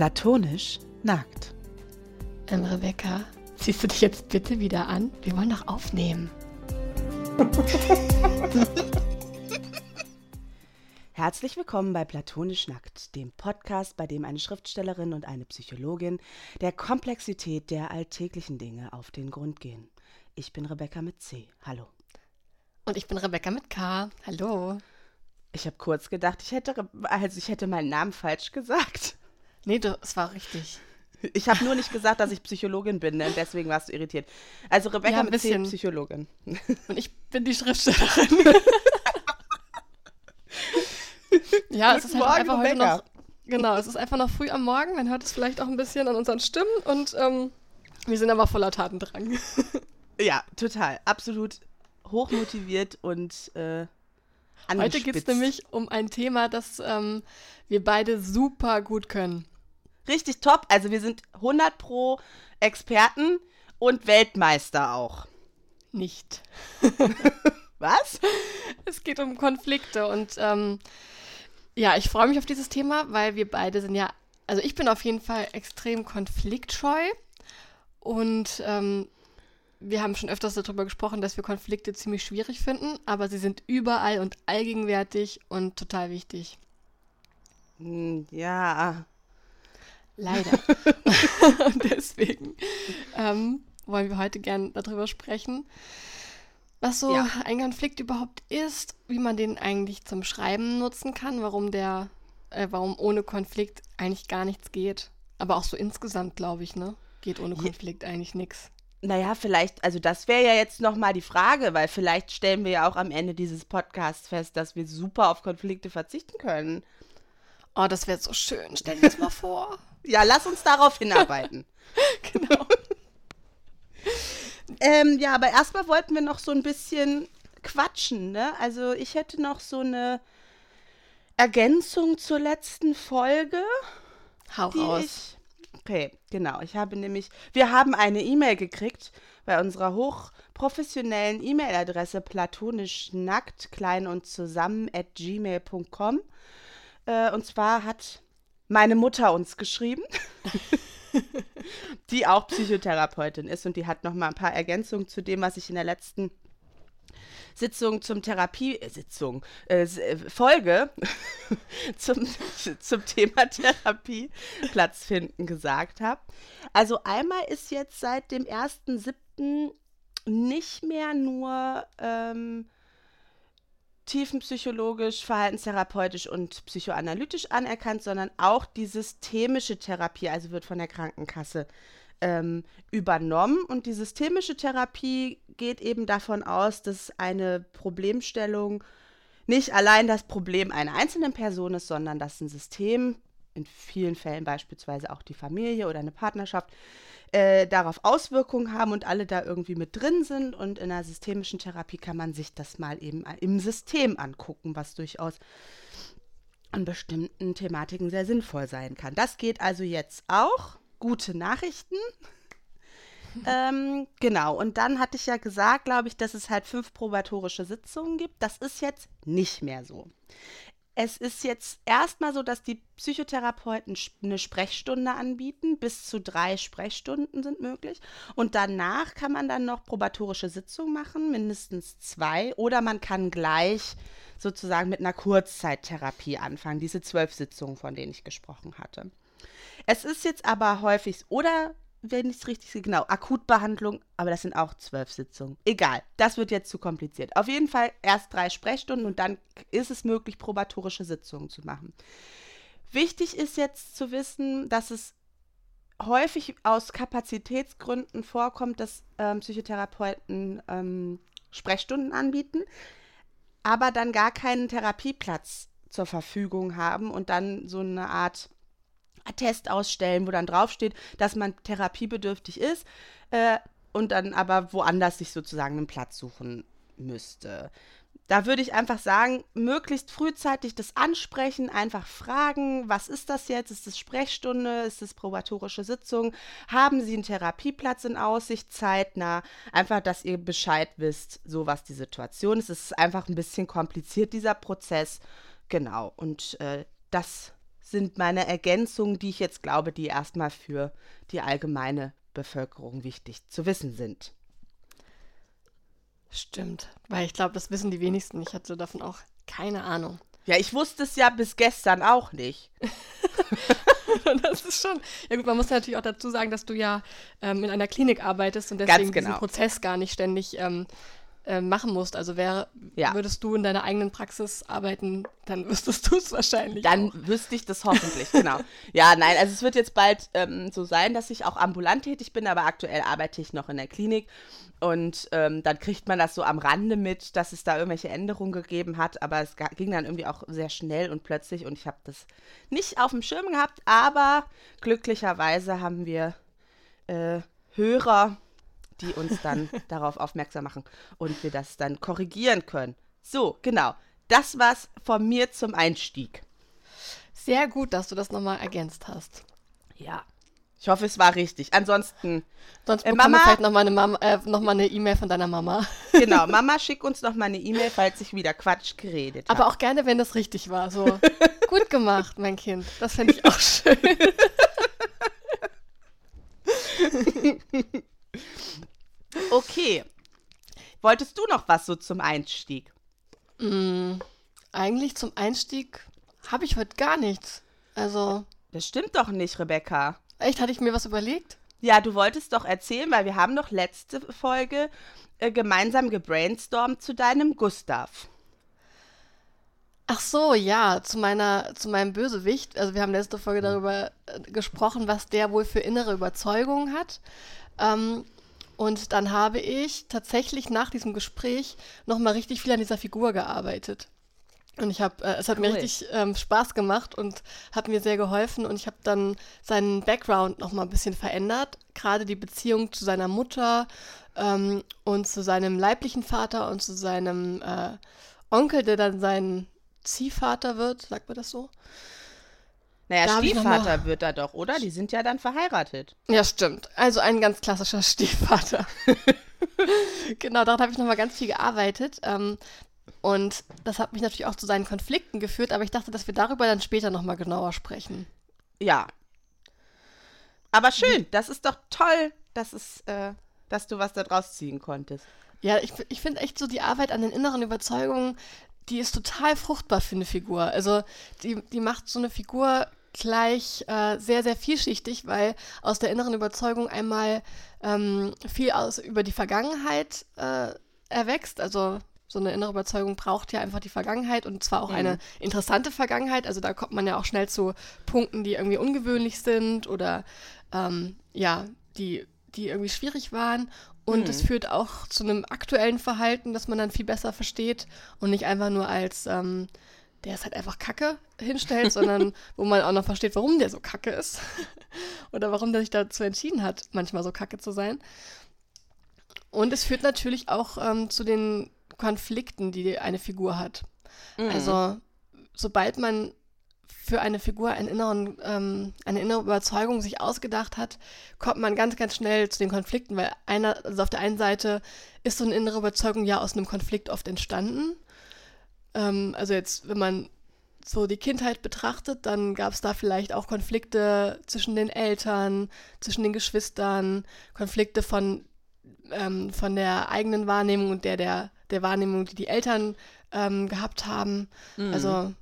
Platonisch nackt. Ähm, Rebecca, ziehst du dich jetzt bitte wieder an? Wir wollen doch aufnehmen. Herzlich willkommen bei Platonisch Nackt, dem Podcast, bei dem eine Schriftstellerin und eine Psychologin der Komplexität der alltäglichen Dinge auf den Grund gehen. Ich bin Rebecca mit C. Hallo. Und ich bin Rebecca mit K. Hallo. Ich habe kurz gedacht, ich hätte, also ich hätte meinen Namen falsch gesagt. Nee, du, es war richtig. Ich habe nur nicht gesagt, dass ich Psychologin bin, ne? deswegen warst du irritiert. Also Rebecca Ja, mit C. Psychologin. Und ich bin die Schriftstellerin. ja, es ist Guten halt Morgen, einfach heute Rebecca. noch. Genau, es ist einfach noch früh am Morgen. Man hört es vielleicht auch ein bisschen an unseren Stimmen und ähm, wir sind aber voller Tatendrang. Ja, total. Absolut hochmotiviert und äh, Heute geht es angespitzt. nämlich um ein Thema, das ähm, wir beide super gut können. Richtig top. Also wir sind 100 pro Experten und Weltmeister auch. Nicht. Was? Es geht um Konflikte und ähm, ja, ich freue mich auf dieses Thema, weil wir beide sind ja, also ich bin auf jeden Fall extrem konfliktscheu und ähm, wir haben schon öfters darüber gesprochen, dass wir Konflikte ziemlich schwierig finden, aber sie sind überall und allgegenwärtig und total wichtig. Hm, Ja. Leider. deswegen ähm, wollen wir heute gern darüber sprechen, was so Ja. ein Konflikt überhaupt ist, wie man den eigentlich zum Schreiben nutzen kann, warum der, äh, warum ohne Konflikt eigentlich gar nichts geht. Aber auch so insgesamt, glaube ich, ne? Geht ohne Konflikt eigentlich nichts. Naja, vielleicht, also das wäre ja jetzt nochmal die Frage, weil vielleicht stellen wir ja auch am Ende dieses Podcasts fest, dass wir super auf Konflikte verzichten können. Oh, das wäre so schön. Stell dir das mal vor. Ja, lass uns darauf hinarbeiten. genau. Ähm, ja, aber erstmal wollten wir noch so ein bisschen quatschen, ne? Also ich hätte noch so eine Ergänzung zur letzten Folge, Hau raus. ich. Okay, genau. Ich habe nämlich, wir haben eine E-Mail gekriegt bei unserer hochprofessionellen E-Mail-Adresse platonischnackt, klein und zusammen at gmail.com. Äh, und zwar hat meine Mutter uns geschrieben. die auch Psychotherapeutin ist und die hat noch mal ein paar Ergänzungen zu dem, was ich in der letzten Sitzung zum Therapie äh, äh, äh, Folge zum, zum Thema Therapie Platz finden gesagt habe. Also einmal ist jetzt seit dem 1.7. nicht mehr nur ähm, tiefenpsychologisch, verhaltenstherapeutisch und psychoanalytisch anerkannt, sondern auch die systemische Therapie, also wird von der Krankenkasse ähm, übernommen. Und die systemische Therapie geht eben davon aus, dass eine Problemstellung nicht allein das Problem einer einzelnen Person ist, sondern dass ein System, in vielen Fällen beispielsweise auch die Familie oder eine Partnerschaft, äh, darauf Auswirkungen haben und alle da irgendwie mit drin sind. Und in der systemischen Therapie kann man sich das mal eben im System angucken, was durchaus an bestimmten Thematiken sehr sinnvoll sein kann. Das geht also jetzt auch. Gute Nachrichten. ähm, genau, und dann hatte ich ja gesagt, glaube ich, dass es halt fünf probatorische Sitzungen gibt. Das ist jetzt nicht mehr so. Es ist jetzt erstmal so, dass die Psychotherapeuten eine Sprechstunde anbieten. Bis zu drei Sprechstunden sind möglich. Und danach kann man dann noch probatorische Sitzungen machen, mindestens zwei. Oder man kann gleich sozusagen mit einer Kurzzeittherapie anfangen. Diese zwölf Sitzungen, von denen ich gesprochen hatte. Es ist jetzt aber häufig, oder wenn ich es richtig sehe, genau, Akutbehandlung, aber das sind auch zwölf Sitzungen. Egal, das wird jetzt zu kompliziert. Auf jeden Fall erst drei Sprechstunden und dann ist es möglich, probatorische Sitzungen zu machen. Wichtig ist jetzt zu wissen, dass es häufig aus Kapazitätsgründen vorkommt, dass ähm, Psychotherapeuten ähm, Sprechstunden anbieten, aber dann gar keinen Therapieplatz zur Verfügung haben und dann so eine Art Attest ausstellen, wo dann draufsteht, dass man therapiebedürftig ist äh, und dann aber woanders sich sozusagen einen Platz suchen müsste. Da würde ich einfach sagen, möglichst frühzeitig das ansprechen, einfach fragen, was ist das jetzt? Ist das Sprechstunde? Ist das probatorische Sitzung? Haben Sie einen Therapieplatz in Aussicht zeitnah? Einfach, dass ihr Bescheid wisst, so was die Situation ist. Es ist einfach ein bisschen kompliziert, dieser Prozess. Genau. Und äh, das sind meine Ergänzungen, die ich jetzt glaube, die erstmal für die allgemeine Bevölkerung wichtig zu wissen sind. Stimmt, weil ich glaube, das wissen die wenigsten. Ich hatte davon auch keine Ahnung. Ja, ich wusste es ja bis gestern auch nicht. das ist schon. Ja gut, man muss natürlich auch dazu sagen, dass du ja ähm, in einer Klinik arbeitest und deswegen genau. diesen Prozess gar nicht ständig ähm, äh, machen musst. Also wär, Ja. würdest du in deiner eigenen Praxis arbeiten, dann wüsstest du es wahrscheinlich. Dann auch. wüsste ich das hoffentlich, genau. Ja, nein, also es wird jetzt bald ähm, so sein, dass ich auch ambulant tätig bin, aber aktuell arbeite ich noch in der Klinik. Und ähm, dann kriegt man das so am Rande mit, dass es da irgendwelche Änderungen gegeben hat. Aber es ging dann irgendwie auch sehr schnell und plötzlich und ich habe das nicht auf dem Schirm gehabt. Aber glücklicherweise haben wir äh, Hörer, die uns dann darauf aufmerksam machen und wir das dann korrigieren können. So, genau. Das war's von mir zum Einstieg. Sehr gut, dass du das nochmal ergänzt hast. Ja. Ich hoffe, es war richtig. Ansonsten, Sonst Äh, bekommen wir Mama? vielleicht nochmal eine, Mama- äh, noch mal eine E-Mail von deiner Mama. genau, Mama, schick uns noch mal eine E-Mail, falls ich wieder Quatsch geredet habe. Aber auch gerne, wenn das richtig war. So, gut gemacht, mein Kind. Das fände ich auch schön. Okay. Wolltest du noch was so zum Einstieg? Mm, eigentlich zum Einstieg habe ich heute gar nichts. Also, Das stimmt doch nicht, Rebecca. echt, hatte ich mir was überlegt? Ja, du wolltest doch erzählen, weil wir haben doch letzte Folge äh, gemeinsam gebrainstormt zu deinem Gustav. Ach so, ja, zu meiner, zu meinem Bösewicht. Also wir haben letzte Folge darüber äh, gesprochen, was der wohl für innere Überzeugungen hat. Ähm, und dann habe ich tatsächlich nach diesem Gespräch nochmal richtig viel an dieser Figur gearbeitet. Und ich habe, äh, es hat mir Cool. richtig ähm, Spaß gemacht und hat mir sehr geholfen. Und ich habe dann seinen Background nochmal ein bisschen verändert. Gerade die Beziehung zu seiner Mutter ähm, und zu seinem leiblichen Vater und zu seinem äh, Onkel, der dann sein Ziehvater wird, sagt man das so? Naja, Da Stiefvater wird er doch, oder? Die sind ja dann verheiratet. Ja, stimmt. Also ein ganz klassischer Stiefvater. genau, daran habe ich nochmal ganz viel gearbeitet. Ähm, und das hat mich natürlich auch zu seinen Konflikten geführt, aber ich dachte, dass wir darüber dann später nochmal genauer sprechen. Ja. Aber schön, das ist doch toll, dass, es, äh, dass du was da draus ziehen konntest. Ja, ich, ich finde echt so die Arbeit an den inneren Überzeugungen, die ist total fruchtbar für eine Figur. Also die, die macht so eine Figur gleich äh, sehr, sehr vielschichtig, weil aus der inneren Überzeugung einmal ähm, viel aus über die Vergangenheit äh, erwächst. Also so eine innere Überzeugung braucht ja einfach die Vergangenheit und zwar auch eine interessante Vergangenheit. Also da kommt man ja auch schnell zu Punkten, die irgendwie ungewöhnlich sind oder ähm, ja, die, die irgendwie schwierig waren. Und es führt auch zu einem aktuellen Verhalten, das man dann viel besser versteht und nicht einfach nur als, ähm, der ist halt einfach Kacke hinstellt, sondern wo man auch noch versteht, warum der so Kacke ist. Oder warum der sich dazu entschieden hat, manchmal so Kacke zu sein. Und es führt natürlich auch ähm, zu den Konflikten, die eine Figur hat. Also, sobald man für eine Figur einen inneren, ähm, eine innere Überzeugung sich ausgedacht hat, kommt man ganz, ganz schnell zu den Konflikten, weil einer, also auf der einen Seite ist so eine innere Überzeugung ja aus einem Konflikt oft entstanden. Ähm, also jetzt, wenn man so die Kindheit betrachtet, dann gab es da vielleicht auch Konflikte zwischen den Eltern, zwischen den Geschwistern, Konflikte von, ähm, von der eigenen Wahrnehmung und der, der, der Wahrnehmung, die die Eltern ähm, gehabt haben. Also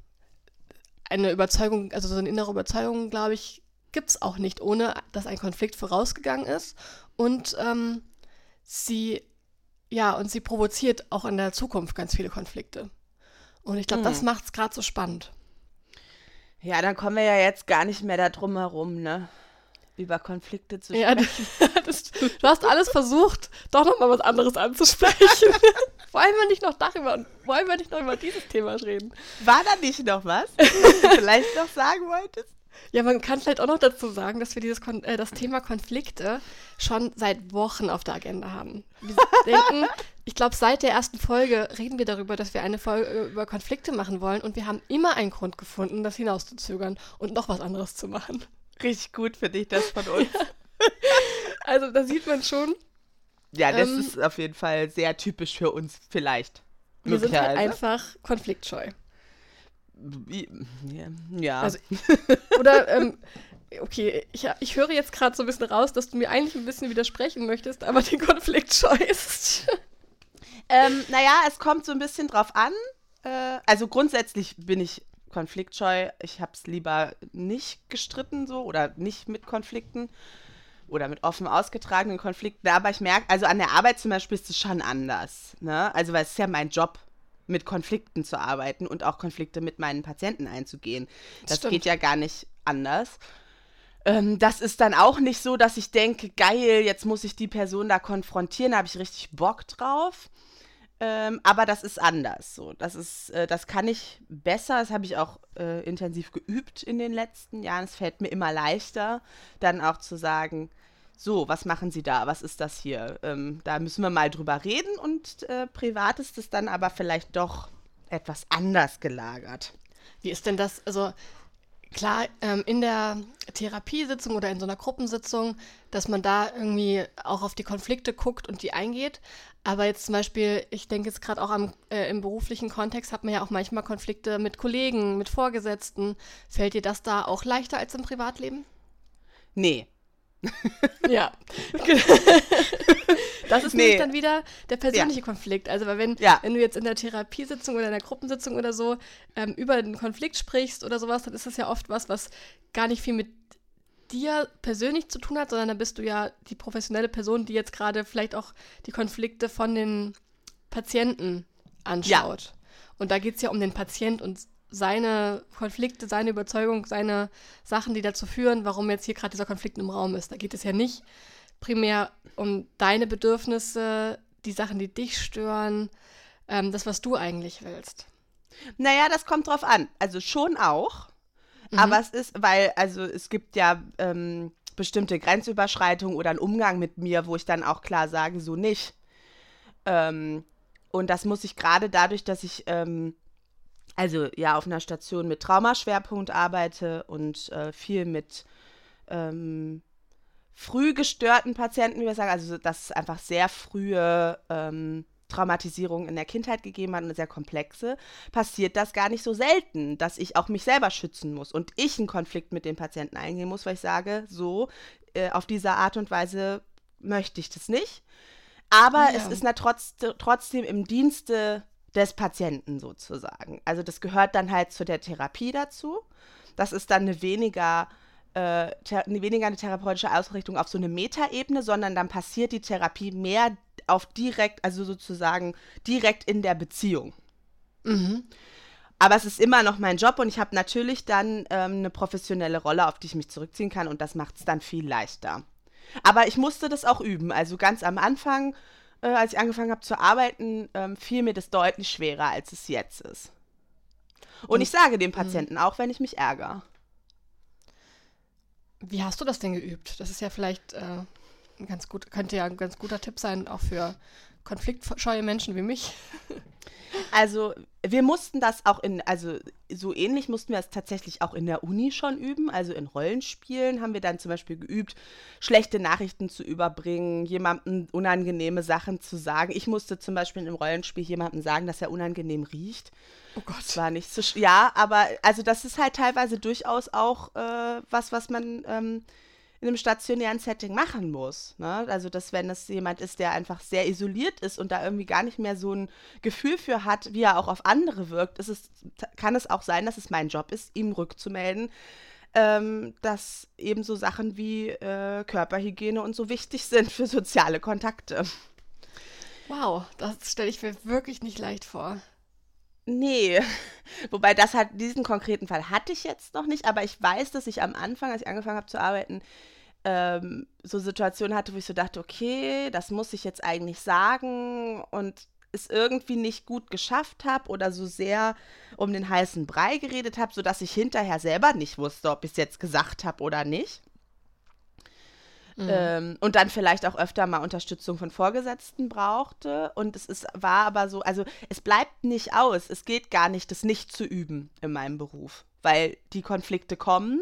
eine Überzeugung, also so eine innere Überzeugung, glaube ich, gibt es auch nicht, ohne dass ein Konflikt vorausgegangen ist. Und ähm, sie, ja, und sie provoziert auch in der Zukunft ganz viele Konflikte. Und ich glaube, das macht es gerade so spannend. Ja, dann kommen wir ja jetzt gar nicht mehr da drum herum, ne? Über Konflikte zu Ja, sprechen. das, du hast alles versucht, doch noch mal was anderes anzusprechen. wollen wir nicht noch darüber, wollen wir nicht noch über dieses Thema reden? War da nicht noch was, was du vielleicht noch sagen wolltest? Ja, man kann vielleicht auch noch dazu sagen, dass wir dieses Kon äh, das Thema Konflikte schon seit Wochen auf der Agenda haben. Wir denken, ich glaube, seit der ersten Folge reden wir darüber, dass wir eine Folge über Konflikte machen wollen und wir haben immer einen Grund gefunden, das hinauszuzögern und noch was anderes zu machen. Richtig gut für dich, das von uns. Also da sieht man schon, Ja, das Ähm, ist auf jeden Fall sehr typisch für uns, vielleicht. wir sind halt einfach konfliktscheu. Ja. Also, oder, ähm, okay, ich, ich höre jetzt gerade so ein bisschen raus, dass du mir eigentlich ein bisschen widersprechen möchtest, aber die Konflikt scheust. Ähm, naja, es kommt so ein bisschen drauf an. Äh, also grundsätzlich bin ich konfliktscheu. Ich habe es lieber nicht gestritten so oder nicht mit Konflikten oder mit offen ausgetragenen Konflikten. Aber ich merke, also an der Arbeit zum Beispiel ist es schon anders. Ne? Also, weil es ist ja mein Job, mit Konflikten zu arbeiten und auch Konflikte mit meinen Patienten einzugehen. Das Stimmt. geht ja gar nicht anders. Ähm, das ist dann auch nicht so, dass ich denke, geil, jetzt muss ich die Person da konfrontieren, da habe ich richtig Bock drauf. Ähm, aber das ist anders. So, das ist, äh, das kann ich besser. Das habe ich auch äh, intensiv geübt in den letzten Jahren. Es fällt mir immer leichter, dann auch zu sagen, so, was machen Sie da? Was ist das hier? Ähm, da müssen wir mal drüber reden und äh, privat ist es dann aber vielleicht doch etwas anders gelagert. Wie ist denn das? Also klar, ähm, in der Therapiesitzung oder in so einer Gruppensitzung, dass man da irgendwie auch auf die Konflikte guckt und die eingeht. Aber jetzt zum Beispiel, ich denke jetzt gerade auch am, äh, im beruflichen Kontext hat man ja auch manchmal Konflikte mit Kollegen, mit Vorgesetzten. Fällt dir das da auch leichter als im Privatleben? Nee, ja. das ist nee. nämlich dann wieder der persönliche ja. Konflikt. Also, weil wenn, ja. wenn du jetzt in der Therapiesitzung oder in der Gruppensitzung oder so ähm, über den Konflikt sprichst oder sowas, dann ist das ja oft was, was gar nicht viel mit dir persönlich zu tun hat, sondern dann bist du ja die professionelle Person, die jetzt gerade vielleicht auch die Konflikte von den Patienten anschaut. Ja. Und da geht es ja um den Patient und seine Konflikte, seine Überzeugung, seine Sachen, die dazu führen, warum jetzt hier gerade dieser Konflikt im Raum ist. Da geht es ja nicht primär um deine Bedürfnisse, die Sachen, die dich stören, ähm, das, was du eigentlich willst. Naja, das kommt drauf an. Also schon auch. Mhm. Aber es ist, weil, also es gibt ja ähm, bestimmte Grenzüberschreitungen oder einen Umgang mit mir, wo ich dann auch klar sage, so nicht. Ähm, und das muss ich gerade dadurch, dass ich ähm, also ja auf einer Station mit Traumaschwerpunkt arbeite und äh, viel mit ähm, früh gestörten Patienten, wie wir sagen, also dass es einfach sehr frühe ähm, Traumatisierung in der Kindheit gegeben hat, eine sehr komplexe, passiert das gar nicht so selten, dass ich auch mich selber schützen muss und ich einen Konflikt mit dem Patienten eingehen muss, weil ich sage, so äh, auf diese Art und Weise möchte ich das nicht. Aber ja. es ist na trotz, trotzdem im Dienste des Patienten sozusagen. Also das gehört dann halt zu der Therapie dazu. Das ist dann eine weniger, äh, eine weniger eine therapeutische Ausrichtung auf so eine Metaebene, sondern dann passiert die Therapie mehr auf direkt, also sozusagen direkt in der Beziehung. Mhm. Aber es ist immer noch mein Job und ich habe natürlich dann ähm, eine professionelle Rolle, auf die ich mich zurückziehen kann und das macht es dann viel leichter. Aber ich musste das auch üben. Also ganz am Anfang äh, als ich angefangen habe zu arbeiten, ähm, fiel mir das deutlich schwerer, als es jetzt ist. Und ich sage dem mhm. Patienten auch, wenn ich mich ärgere. Wie hast du das denn geübt? Das ist ja vielleicht äh, ganz gut, könnte ja ein ganz guter Tipp sein, auch für konfliktscheue Menschen wie mich. Also wir mussten das auch in, also so ähnlich mussten wir es tatsächlich auch in der Uni schon üben. Also in Rollenspielen haben wir dann zum Beispiel geübt, schlechte Nachrichten zu überbringen, jemandem unangenehme Sachen zu sagen. Ich musste zum Beispiel in einem Rollenspiel jemandem sagen, dass er unangenehm riecht. Oh Gott. Das war nicht so, ja, aber also das ist halt teilweise durchaus auch äh, was, was man ähm, in einem stationären Setting machen muss. Ne? Also, dass wenn es jemand ist, der einfach sehr isoliert ist und da irgendwie gar nicht mehr so ein Gefühl für hat, wie er auch auf andere wirkt, ist es, kann es auch sein, dass es mein Job ist, ihm rückzumelden, ähm, dass eben so Sachen wie äh, Körperhygiene und so wichtig sind für soziale Kontakte. Wow, das stelle ich mir wirklich nicht leicht vor. Nee, wobei das hat, diesen konkreten Fall hatte ich jetzt noch nicht, aber ich weiß, dass ich am Anfang, als ich angefangen habe zu arbeiten, ähm, so Situationen hatte, wo ich so dachte, okay, das muss ich jetzt eigentlich sagen und es irgendwie nicht gut geschafft habe oder so sehr um den heißen Brei geredet habe, sodass ich hinterher selber nicht wusste, ob ich es jetzt gesagt habe oder nicht. Mhm. Ähm, und dann vielleicht auch öfter mal Unterstützung von Vorgesetzten brauchte. Und es ist, war aber so, also es bleibt nicht aus. Es geht gar nicht, das nicht zu üben in meinem Beruf, weil die Konflikte kommen.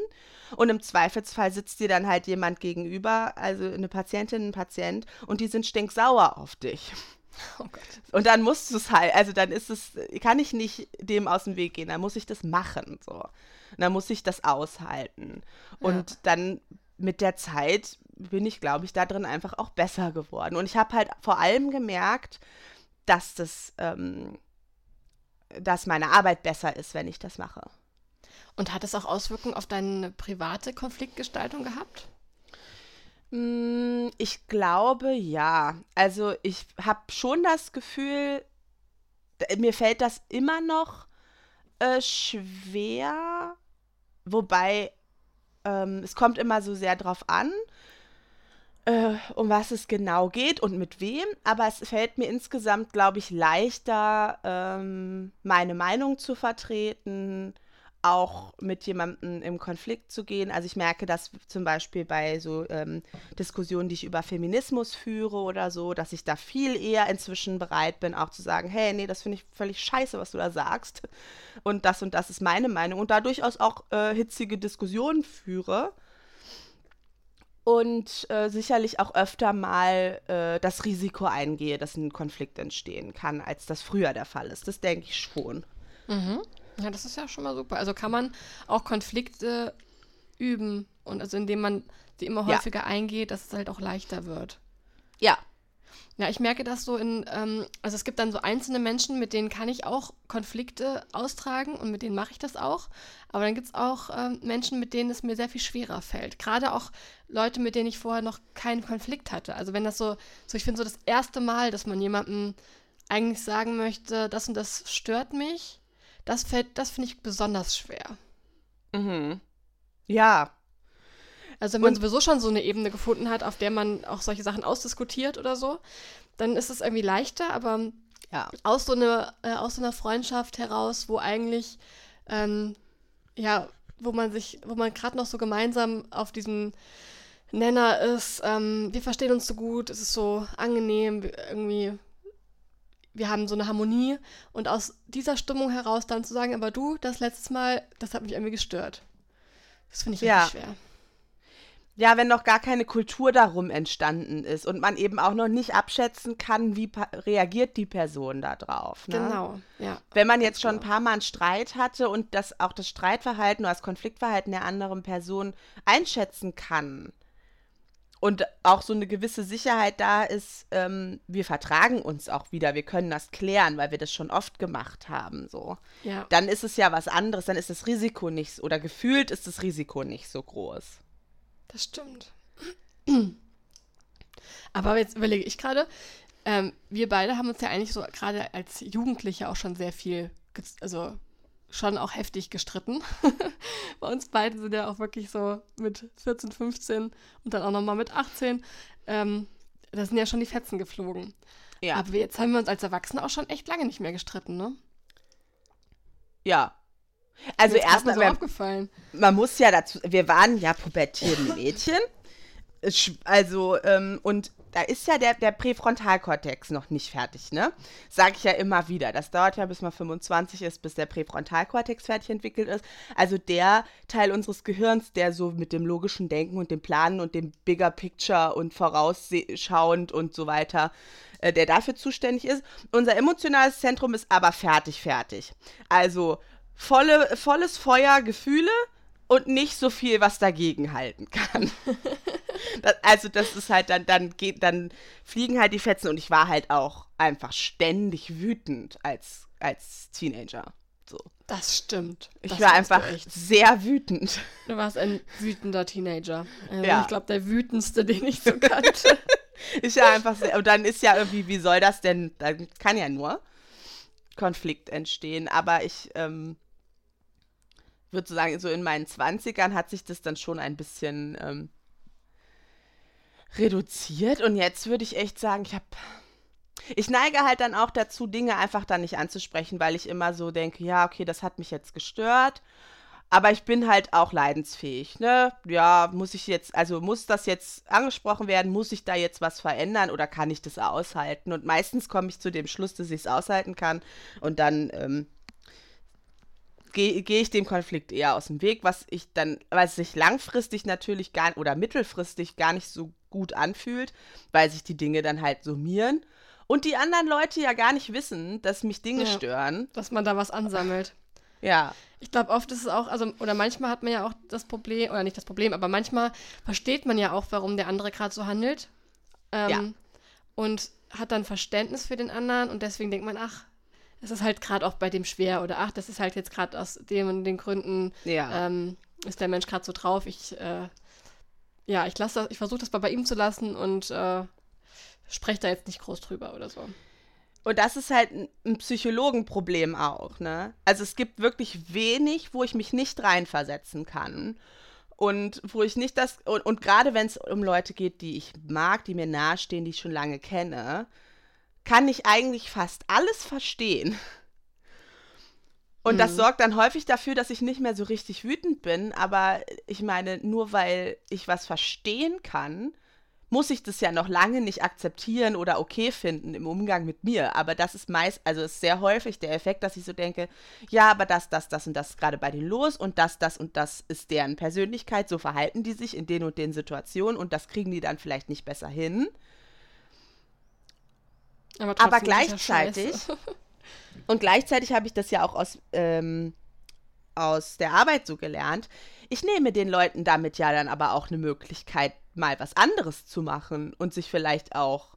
Und im Zweifelsfall sitzt dir dann halt jemand gegenüber, also eine Patientin, ein Patient, und die sind stinksauer auf dich. Oh. Und dann musst du es halt, also dann ist es, kann ich nicht dem aus dem Weg gehen, dann muss ich das machen. So. Und dann muss ich das aushalten. Und ja. dann mit der Zeit bin ich, glaube ich, da drin einfach auch besser geworden. Und ich habe halt vor allem gemerkt, dass das, ähm, dass meine Arbeit besser ist, wenn ich das mache. Und hat es auch Auswirkungen auf deine private Konfliktgestaltung gehabt? Mm, ich glaube ja. Also ich habe schon das Gefühl, mir fällt das immer noch äh, schwer, wobei ähm, es kommt immer so sehr drauf an, äh, um was es genau geht und mit wem. Aber es fällt mir insgesamt, glaube ich, leichter, ähm, meine Meinung zu vertreten auch mit jemandem im Konflikt zu gehen. Also ich merke das zum Beispiel bei so ähm, Diskussionen, die ich über Feminismus führe oder so, dass ich da viel eher inzwischen bereit bin, auch zu sagen, hey, nee, das finde ich völlig scheiße, was du da sagst. Und das und das ist meine Meinung. Und da durchaus auch äh, hitzige Diskussionen führe. Und äh, sicherlich auch öfter mal äh, das Risiko eingehe, dass ein Konflikt entstehen kann, als das früher der Fall ist. Das denke ich schon. Mhm. Ja, das ist ja schon mal super. Also kann man auch Konflikte üben und also indem man sie immer häufiger ja. eingeht, dass es halt auch leichter wird. Ja. Ja, ich merke das so in, ähm, also es gibt dann so einzelne Menschen, mit denen kann ich auch Konflikte austragen und mit denen mache ich das auch. Aber dann gibt es auch ähm, Menschen, mit denen es mir sehr viel schwerer fällt. Gerade auch Leute, mit denen ich vorher noch keinen Konflikt hatte. Also wenn das so, so ich finde so das erste Mal, dass man jemandem eigentlich sagen möchte, das und das stört mich, das fällt, das finde ich besonders schwer. Mhm. Ja. Also wenn man Und sowieso schon so eine Ebene gefunden hat, auf der man auch solche Sachen ausdiskutiert oder so, dann ist es irgendwie leichter, aber ja. aus, so eine, äh, aus so einer Freundschaft heraus, wo eigentlich, ähm, ja, wo man sich, wo man gerade noch so gemeinsam auf diesem Nenner ist, ähm, wir verstehen uns so gut, es ist so angenehm, irgendwie wir haben so eine Harmonie und aus dieser Stimmung heraus dann zu sagen, aber du, das letztes Mal, das hat mich irgendwie gestört. Das finde ich ja. irgendwie schwer. Ja, wenn noch gar keine Kultur darum entstanden ist und man eben auch noch nicht abschätzen kann, wie reagiert die Person da drauf. Ne? Genau, ja. Wenn man jetzt schon ein genau. paar Mal einen Streit hatte und das auch das Streitverhalten oder das Konfliktverhalten der anderen Person einschätzen kann, und auch so eine gewisse Sicherheit da ist, ähm, wir vertragen uns auch wieder, wir können das klären, weil wir das schon oft gemacht haben, so. Ja. Dann ist es ja was anderes, dann ist das Risiko nicht, oder gefühlt ist das Risiko nicht so groß. Das stimmt. Aber jetzt überlege ich gerade, ähm, wir beide haben uns ja eigentlich so gerade als Jugendliche auch schon sehr viel, also schon auch heftig gestritten. Bei uns beiden sind ja auch wirklich so mit 14, 15 und dann auch nochmal mit 18. Ähm, da sind ja schon die Fetzen geflogen. Ja. Aber jetzt haben wir uns als Erwachsene auch schon echt lange nicht mehr gestritten, ne? Ja. Also erstmal so aufgefallen. Man muss ja dazu, wir waren ja pubertierende Mädchen. Also, ähm, und da ist ja der, der Präfrontalkortex noch nicht fertig, ne? Sag ich ja immer wieder. Das dauert ja, bis man 25 ist, bis der Präfrontalkortex fertig entwickelt ist. Also der Teil unseres Gehirns, der so mit dem logischen Denken und dem Planen und dem Bigger Picture und vorausschauend und so weiter, äh, der dafür zuständig ist. Unser emotionales Zentrum ist aber fertig, fertig. Also volle, volles Feuer, Gefühle und nicht so viel, was dagegen halten kann. das, also das ist halt dann, dann geht, dann fliegen halt die Fetzen und ich war halt auch einfach ständig wütend als, als Teenager. So. Das stimmt. Ich das war einfach sehr wütend. Du warst ein wütender Teenager. Also ja. Ich glaube, der wütendste, den ich so kannte. ist ja einfach sehr, und dann ist ja irgendwie, wie soll das denn, dann kann ja nur Konflikt entstehen, aber ich, ähm, würde sagen, so in meinen 20ern hat sich das dann schon ein bisschen ähm, reduziert. Und jetzt würde ich echt sagen, ich habe. Ich neige halt dann auch dazu, Dinge einfach dann nicht anzusprechen, weil ich immer so denke, ja, okay, das hat mich jetzt gestört. Aber ich bin halt auch leidensfähig, ne? Ja, muss ich jetzt, also muss das jetzt angesprochen werden? Muss ich da jetzt was verändern oder kann ich das aushalten? Und meistens komme ich zu dem Schluss, dass ich es aushalten kann. Und dann ähm, gehe geh ich dem Konflikt eher aus dem Weg, was ich dann, was sich langfristig natürlich gar oder mittelfristig gar nicht so gut anfühlt, weil sich die Dinge dann halt summieren. Und die anderen Leute ja gar nicht wissen, dass mich Dinge Ja. stören. Dass man da was ansammelt. Ja. Ich glaube, oft ist es auch, also, oder manchmal hat man ja auch das Problem, oder nicht das Problem, aber manchmal versteht man ja auch, warum der andere gerade so handelt. Ähm, Ja. Und hat dann Verständnis für den anderen und deswegen denkt man, ach, es ist halt gerade auch bei dem schwer oder ach, das ist halt jetzt gerade aus dem und den Gründen, Ja. ähm, ist der Mensch gerade so drauf. Ich, äh, ja, ich lasse das, ich versuche das mal bei ihm zu lassen und äh, spreche da jetzt nicht groß drüber oder so. Und das ist halt ein- ein Psychologenproblem auch, ne? Also es gibt wirklich wenig, wo ich mich nicht reinversetzen kann. Und wo ich nicht das, und, und gerade wenn es um Leute geht, die ich mag, die mir nahestehen, die ich schon lange kenne, kann ich eigentlich fast alles verstehen. Und das Mhm. sorgt dann häufig dafür, dass ich nicht mehr so richtig wütend bin. Aber ich meine, nur weil ich was verstehen kann, muss ich das ja noch lange nicht akzeptieren oder okay finden im Umgang mit mir. Aber das ist meist, also ist sehr häufig der Effekt, dass ich so denke, ja, aber das, das, das und das ist gerade bei denen los und das, das und das ist deren Persönlichkeit, so verhalten die sich in den und den Situationen und das kriegen die dann vielleicht nicht besser hin. Aber, Aber gleichzeitig, und gleichzeitig habe ich das ja auch aus, ähm, aus der Arbeit so gelernt. Ich nehme den Leuten damit ja dann aber auch eine Möglichkeit, mal was anderes zu machen und sich vielleicht auch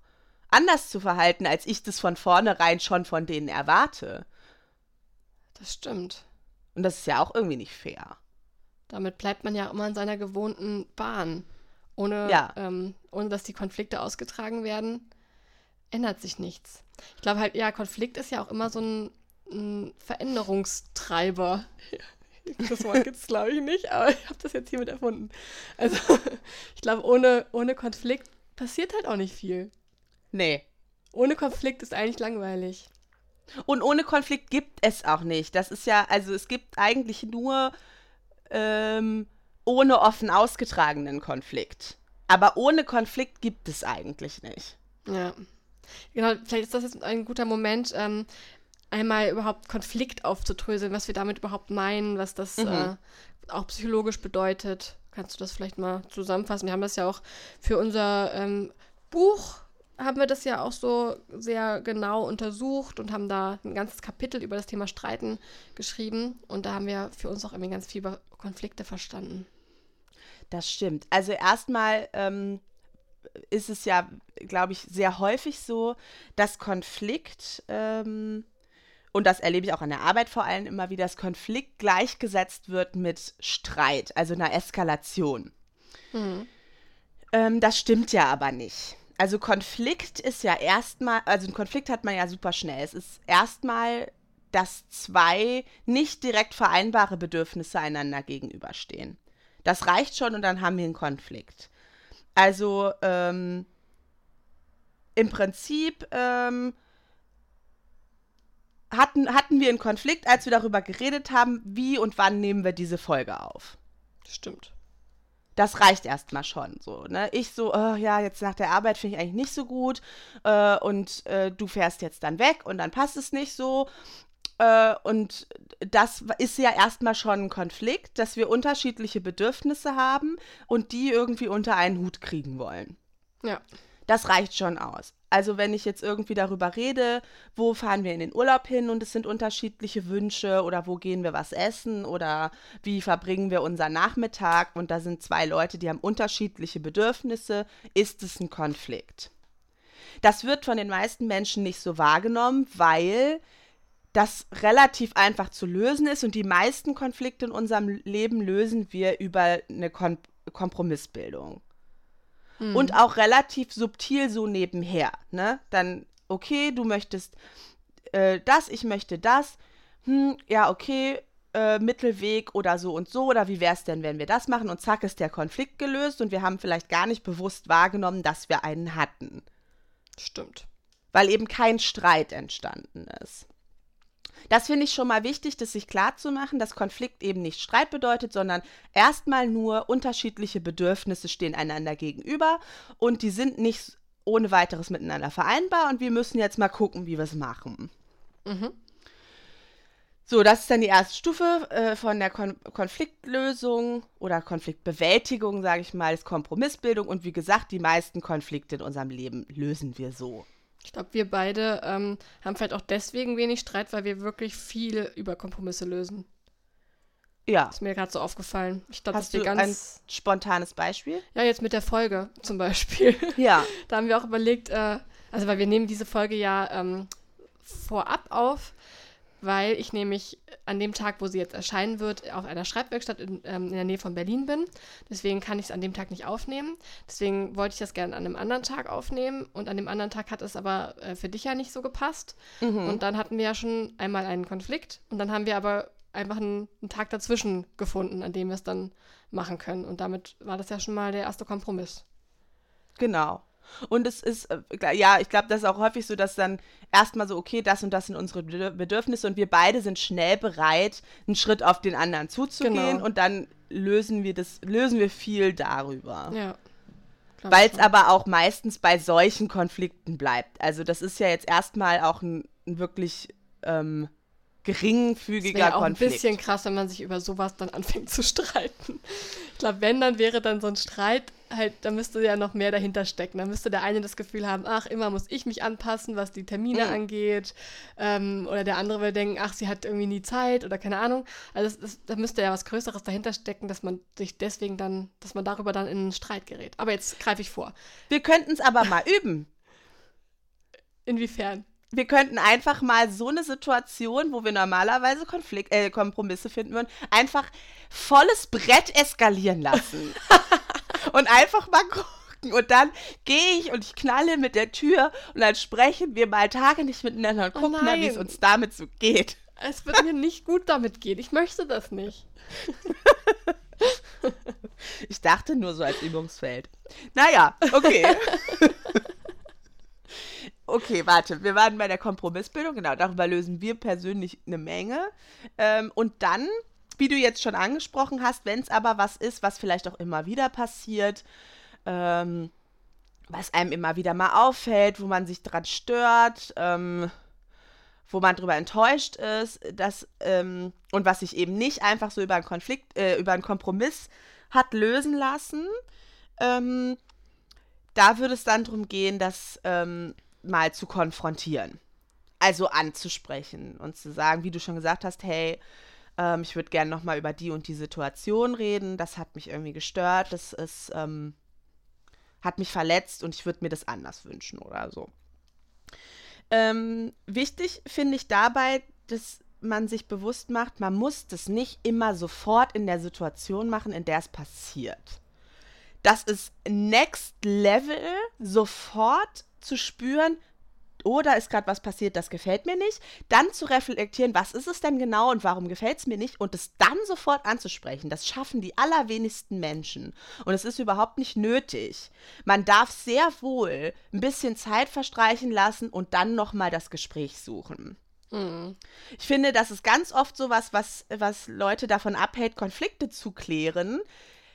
anders zu verhalten, als ich das von vornherein schon von denen erwarte. Das stimmt. Und das ist ja auch irgendwie nicht fair. Damit bleibt man ja immer in seiner gewohnten Bahn. Ohne, Ja. ähm, ohne dass die Konflikte ausgetragen werden, ändert sich nichts. Ich glaube halt, ja, Konflikt ist ja auch immer so ein, ein Veränderungstreiber. Das Wort gibt es, glaube ich, nicht, aber ich habe das jetzt hiermit erfunden. Also, ich glaube, ohne, ohne Konflikt passiert halt auch nicht viel. Nee. Ohne Konflikt ist eigentlich langweilig. Und ohne Konflikt gibt es auch nicht. Das ist ja, also es gibt eigentlich nur ähm, ohne offen ausgetragenen Konflikt. Aber ohne Konflikt gibt es eigentlich nicht. Ja. Genau, vielleicht ist das jetzt ein guter Moment, ähm, einmal überhaupt Konflikt aufzudröseln, was wir damit überhaupt meinen, was das Mhm. äh, auch psychologisch bedeutet. Kannst du das vielleicht mal zusammenfassen? Wir haben das ja auch für unser ähm, Buch, haben wir das ja auch so sehr genau untersucht und haben da ein ganzes Kapitel über das Thema Streiten geschrieben. Und da haben wir für uns auch irgendwie ganz viel über Konflikte verstanden. Das stimmt. Also erstmal ähm, ist es ja, glaube ich, sehr häufig so, dass Konflikt, ähm, und das erlebe ich auch an der Arbeit vor allem immer wieder, dass Konflikt gleichgesetzt wird mit Streit, also einer Eskalation. Mhm. Ähm, das stimmt ja aber nicht. Also Konflikt ist ja erstmal, also ein Konflikt hat man ja super schnell. Es ist erstmal, dass zwei nicht direkt vereinbare Bedürfnisse einander gegenüberstehen. Das reicht schon und dann haben wir einen Konflikt. Also ähm, im Prinzip ähm, hatten, hatten wir einen Konflikt, als wir darüber geredet haben, wie und wann nehmen wir diese Folge auf. Stimmt. Das reicht erstmal schon so. Ne? Ich so, oh, ja, jetzt nach der Arbeit finde ich eigentlich nicht so gut äh, und äh, du fährst jetzt dann weg und dann passt es nicht so. Äh, und das ist ja erstmal schon ein Konflikt, dass wir unterschiedliche Bedürfnisse haben und die irgendwie unter einen Hut kriegen wollen. Ja. Das reicht schon aus. Also wenn ich jetzt irgendwie darüber rede, wo fahren wir in den Urlaub hin und es sind unterschiedliche Wünsche oder wo gehen wir was essen oder wie verbringen wir unseren Nachmittag und da sind zwei Leute, die haben unterschiedliche Bedürfnisse, ist es ein Konflikt. Das wird von den meisten Menschen nicht so wahrgenommen, weil das relativ einfach zu lösen ist und die meisten Konflikte in unserem Leben lösen wir über eine Kon Kompromissbildung. Und auch relativ subtil so nebenher. Ne? Dann, okay, du möchtest äh, das, ich möchte das. Hm, ja, okay, äh, Mittelweg oder so und so. Oder wie wäre es denn, wenn wir das machen? Und zack ist der Konflikt gelöst und wir haben vielleicht gar nicht bewusst wahrgenommen, dass wir einen hatten. Stimmt. Weil eben kein Streit entstanden ist. Das finde ich schon mal wichtig, das sich klar zu machen, dass Konflikt eben nicht Streit bedeutet, sondern erstmal nur unterschiedliche Bedürfnisse stehen einander gegenüber und die sind nicht ohne weiteres miteinander vereinbar und wir müssen jetzt mal gucken, wie wir es machen. Mhm. So, das ist dann die erste Stufe äh, von der Kon Konfliktlösung oder Konfliktbewältigung, sage ich mal, ist Kompromissbildung und wie gesagt, die meisten Konflikte in unserem Leben lösen wir so. Ich glaube, wir beide ähm, haben vielleicht auch deswegen wenig Streit, weil wir wirklich viel über Kompromisse lösen. Ja. Ist mir gerade so aufgefallen. Ich glaube, Hast du ein spontanes Beispiel? Ja, jetzt mit der Folge zum Beispiel. Ja. da haben wir auch überlegt, äh, also weil wir nehmen diese Folge ja ähm, vorab auf, weil ich nämlich an dem Tag, wo sie jetzt erscheinen wird, auf einer Schreibwerkstatt in, ähm, in der Nähe von Berlin bin. Deswegen kann ich es an dem Tag nicht aufnehmen. Deswegen wollte ich das gerne an einem anderen Tag aufnehmen. Und an dem anderen Tag hat es aber äh, für dich ja nicht so gepasst. Mhm. Und dann hatten wir ja schon einmal einen Konflikt. Und dann haben wir aber einfach einen, einen Tag dazwischen gefunden, an dem wir es dann machen können. Und damit war das ja schon mal der erste Kompromiss. Genau. Und es ist, äh, ja, ich glaube, das ist auch häufig so, dass dann erstmal so, okay, das und das sind unsere Bedürfnisse und wir beide sind schnell bereit, einen Schritt auf den anderen zuzugehen genau. und dann lösen wir das, lösen wir viel darüber. Ja. Weil es aber auch meistens bei solchen Konflikten bleibt. Also das ist ja jetzt erstmal auch ein, ein wirklich ähm, geringfügiger das auch Konflikt. ein bisschen krass, wenn man sich über sowas dann anfängt zu streiten. Ich glaube, wenn, dann wäre dann so ein Streit halt, da müsste ja noch mehr dahinter stecken. Da müsste der eine das Gefühl haben, ach, immer muss ich mich anpassen, was die Termine mhm. angeht. Ähm, oder der andere will denken, ach, sie hat irgendwie nie Zeit oder keine Ahnung. Also das, das, da müsste ja was Größeres dahinter stecken, dass man sich deswegen dann, dass man darüber dann in einen Streit gerät. Aber jetzt greife ich vor. Wir könnten es aber mal üben. Inwiefern? Wir könnten einfach mal so eine Situation, wo wir normalerweise Konflikt, äh, Kompromisse finden würden, einfach volles Brett eskalieren lassen. und einfach mal gucken. Und dann gehe ich und ich knalle mit der Tür und dann sprechen wir mal Tage nicht miteinander und oh gucken oh mal, wie es uns damit so geht. Es wird mir nicht gut damit gehen. Ich möchte das nicht. ich dachte nur so als Übungsfeld. Naja, okay. Okay, warte, wir waren bei der Kompromissbildung, genau, darüber lösen wir persönlich eine Menge. Ähm, und dann, wie du jetzt schon angesprochen hast, wenn es aber was ist, was vielleicht auch immer wieder passiert, ähm, was einem immer wieder mal auffällt, wo man sich dran stört, ähm, wo man drüber enttäuscht ist, dass, ähm, und was sich eben nicht einfach so über einen Konflikt, äh, über einen Kompromiss hat lösen lassen, ähm, da würde es dann darum gehen, dass ähm, mal zu konfrontieren. Also anzusprechen und zu sagen, wie du schon gesagt hast, hey, ähm, ich würde gerne nochmal über die und die Situation reden, das hat mich irgendwie gestört, das ist, ähm, hat mich verletzt und ich würde mir das anders wünschen oder so. Ähm, wichtig finde ich dabei, dass man sich bewusst macht, man muss das nicht immer sofort in der Situation machen, in der es passiert. Das ist Next Level, sofort zu spüren, oder ist gerade was passiert, das gefällt mir nicht, dann zu reflektieren, was ist es denn genau und warum gefällt es mir nicht und es dann sofort anzusprechen. Das schaffen die allerwenigsten Menschen und es ist überhaupt nicht nötig. Man darf sehr wohl ein bisschen Zeit verstreichen lassen und dann nochmal das Gespräch suchen. Mhm. Ich finde, das ist ganz oft so was, was, was Leute davon abhält, Konflikte zu klären.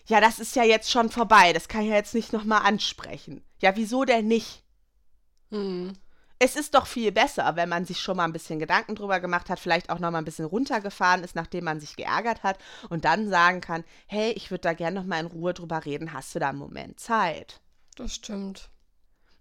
Ja, das ist ja jetzt schon vorbei, das kann ich ja jetzt nicht nochmal ansprechen. Ja, wieso denn nicht? Mhm. Es ist doch viel besser, wenn man sich schon mal ein bisschen Gedanken drüber gemacht hat, vielleicht auch noch mal ein bisschen runtergefahren ist, nachdem man sich geärgert hat und dann sagen kann, hey, ich würde da gerne noch mal in Ruhe drüber reden, hast du da einen Moment Zeit? Das stimmt.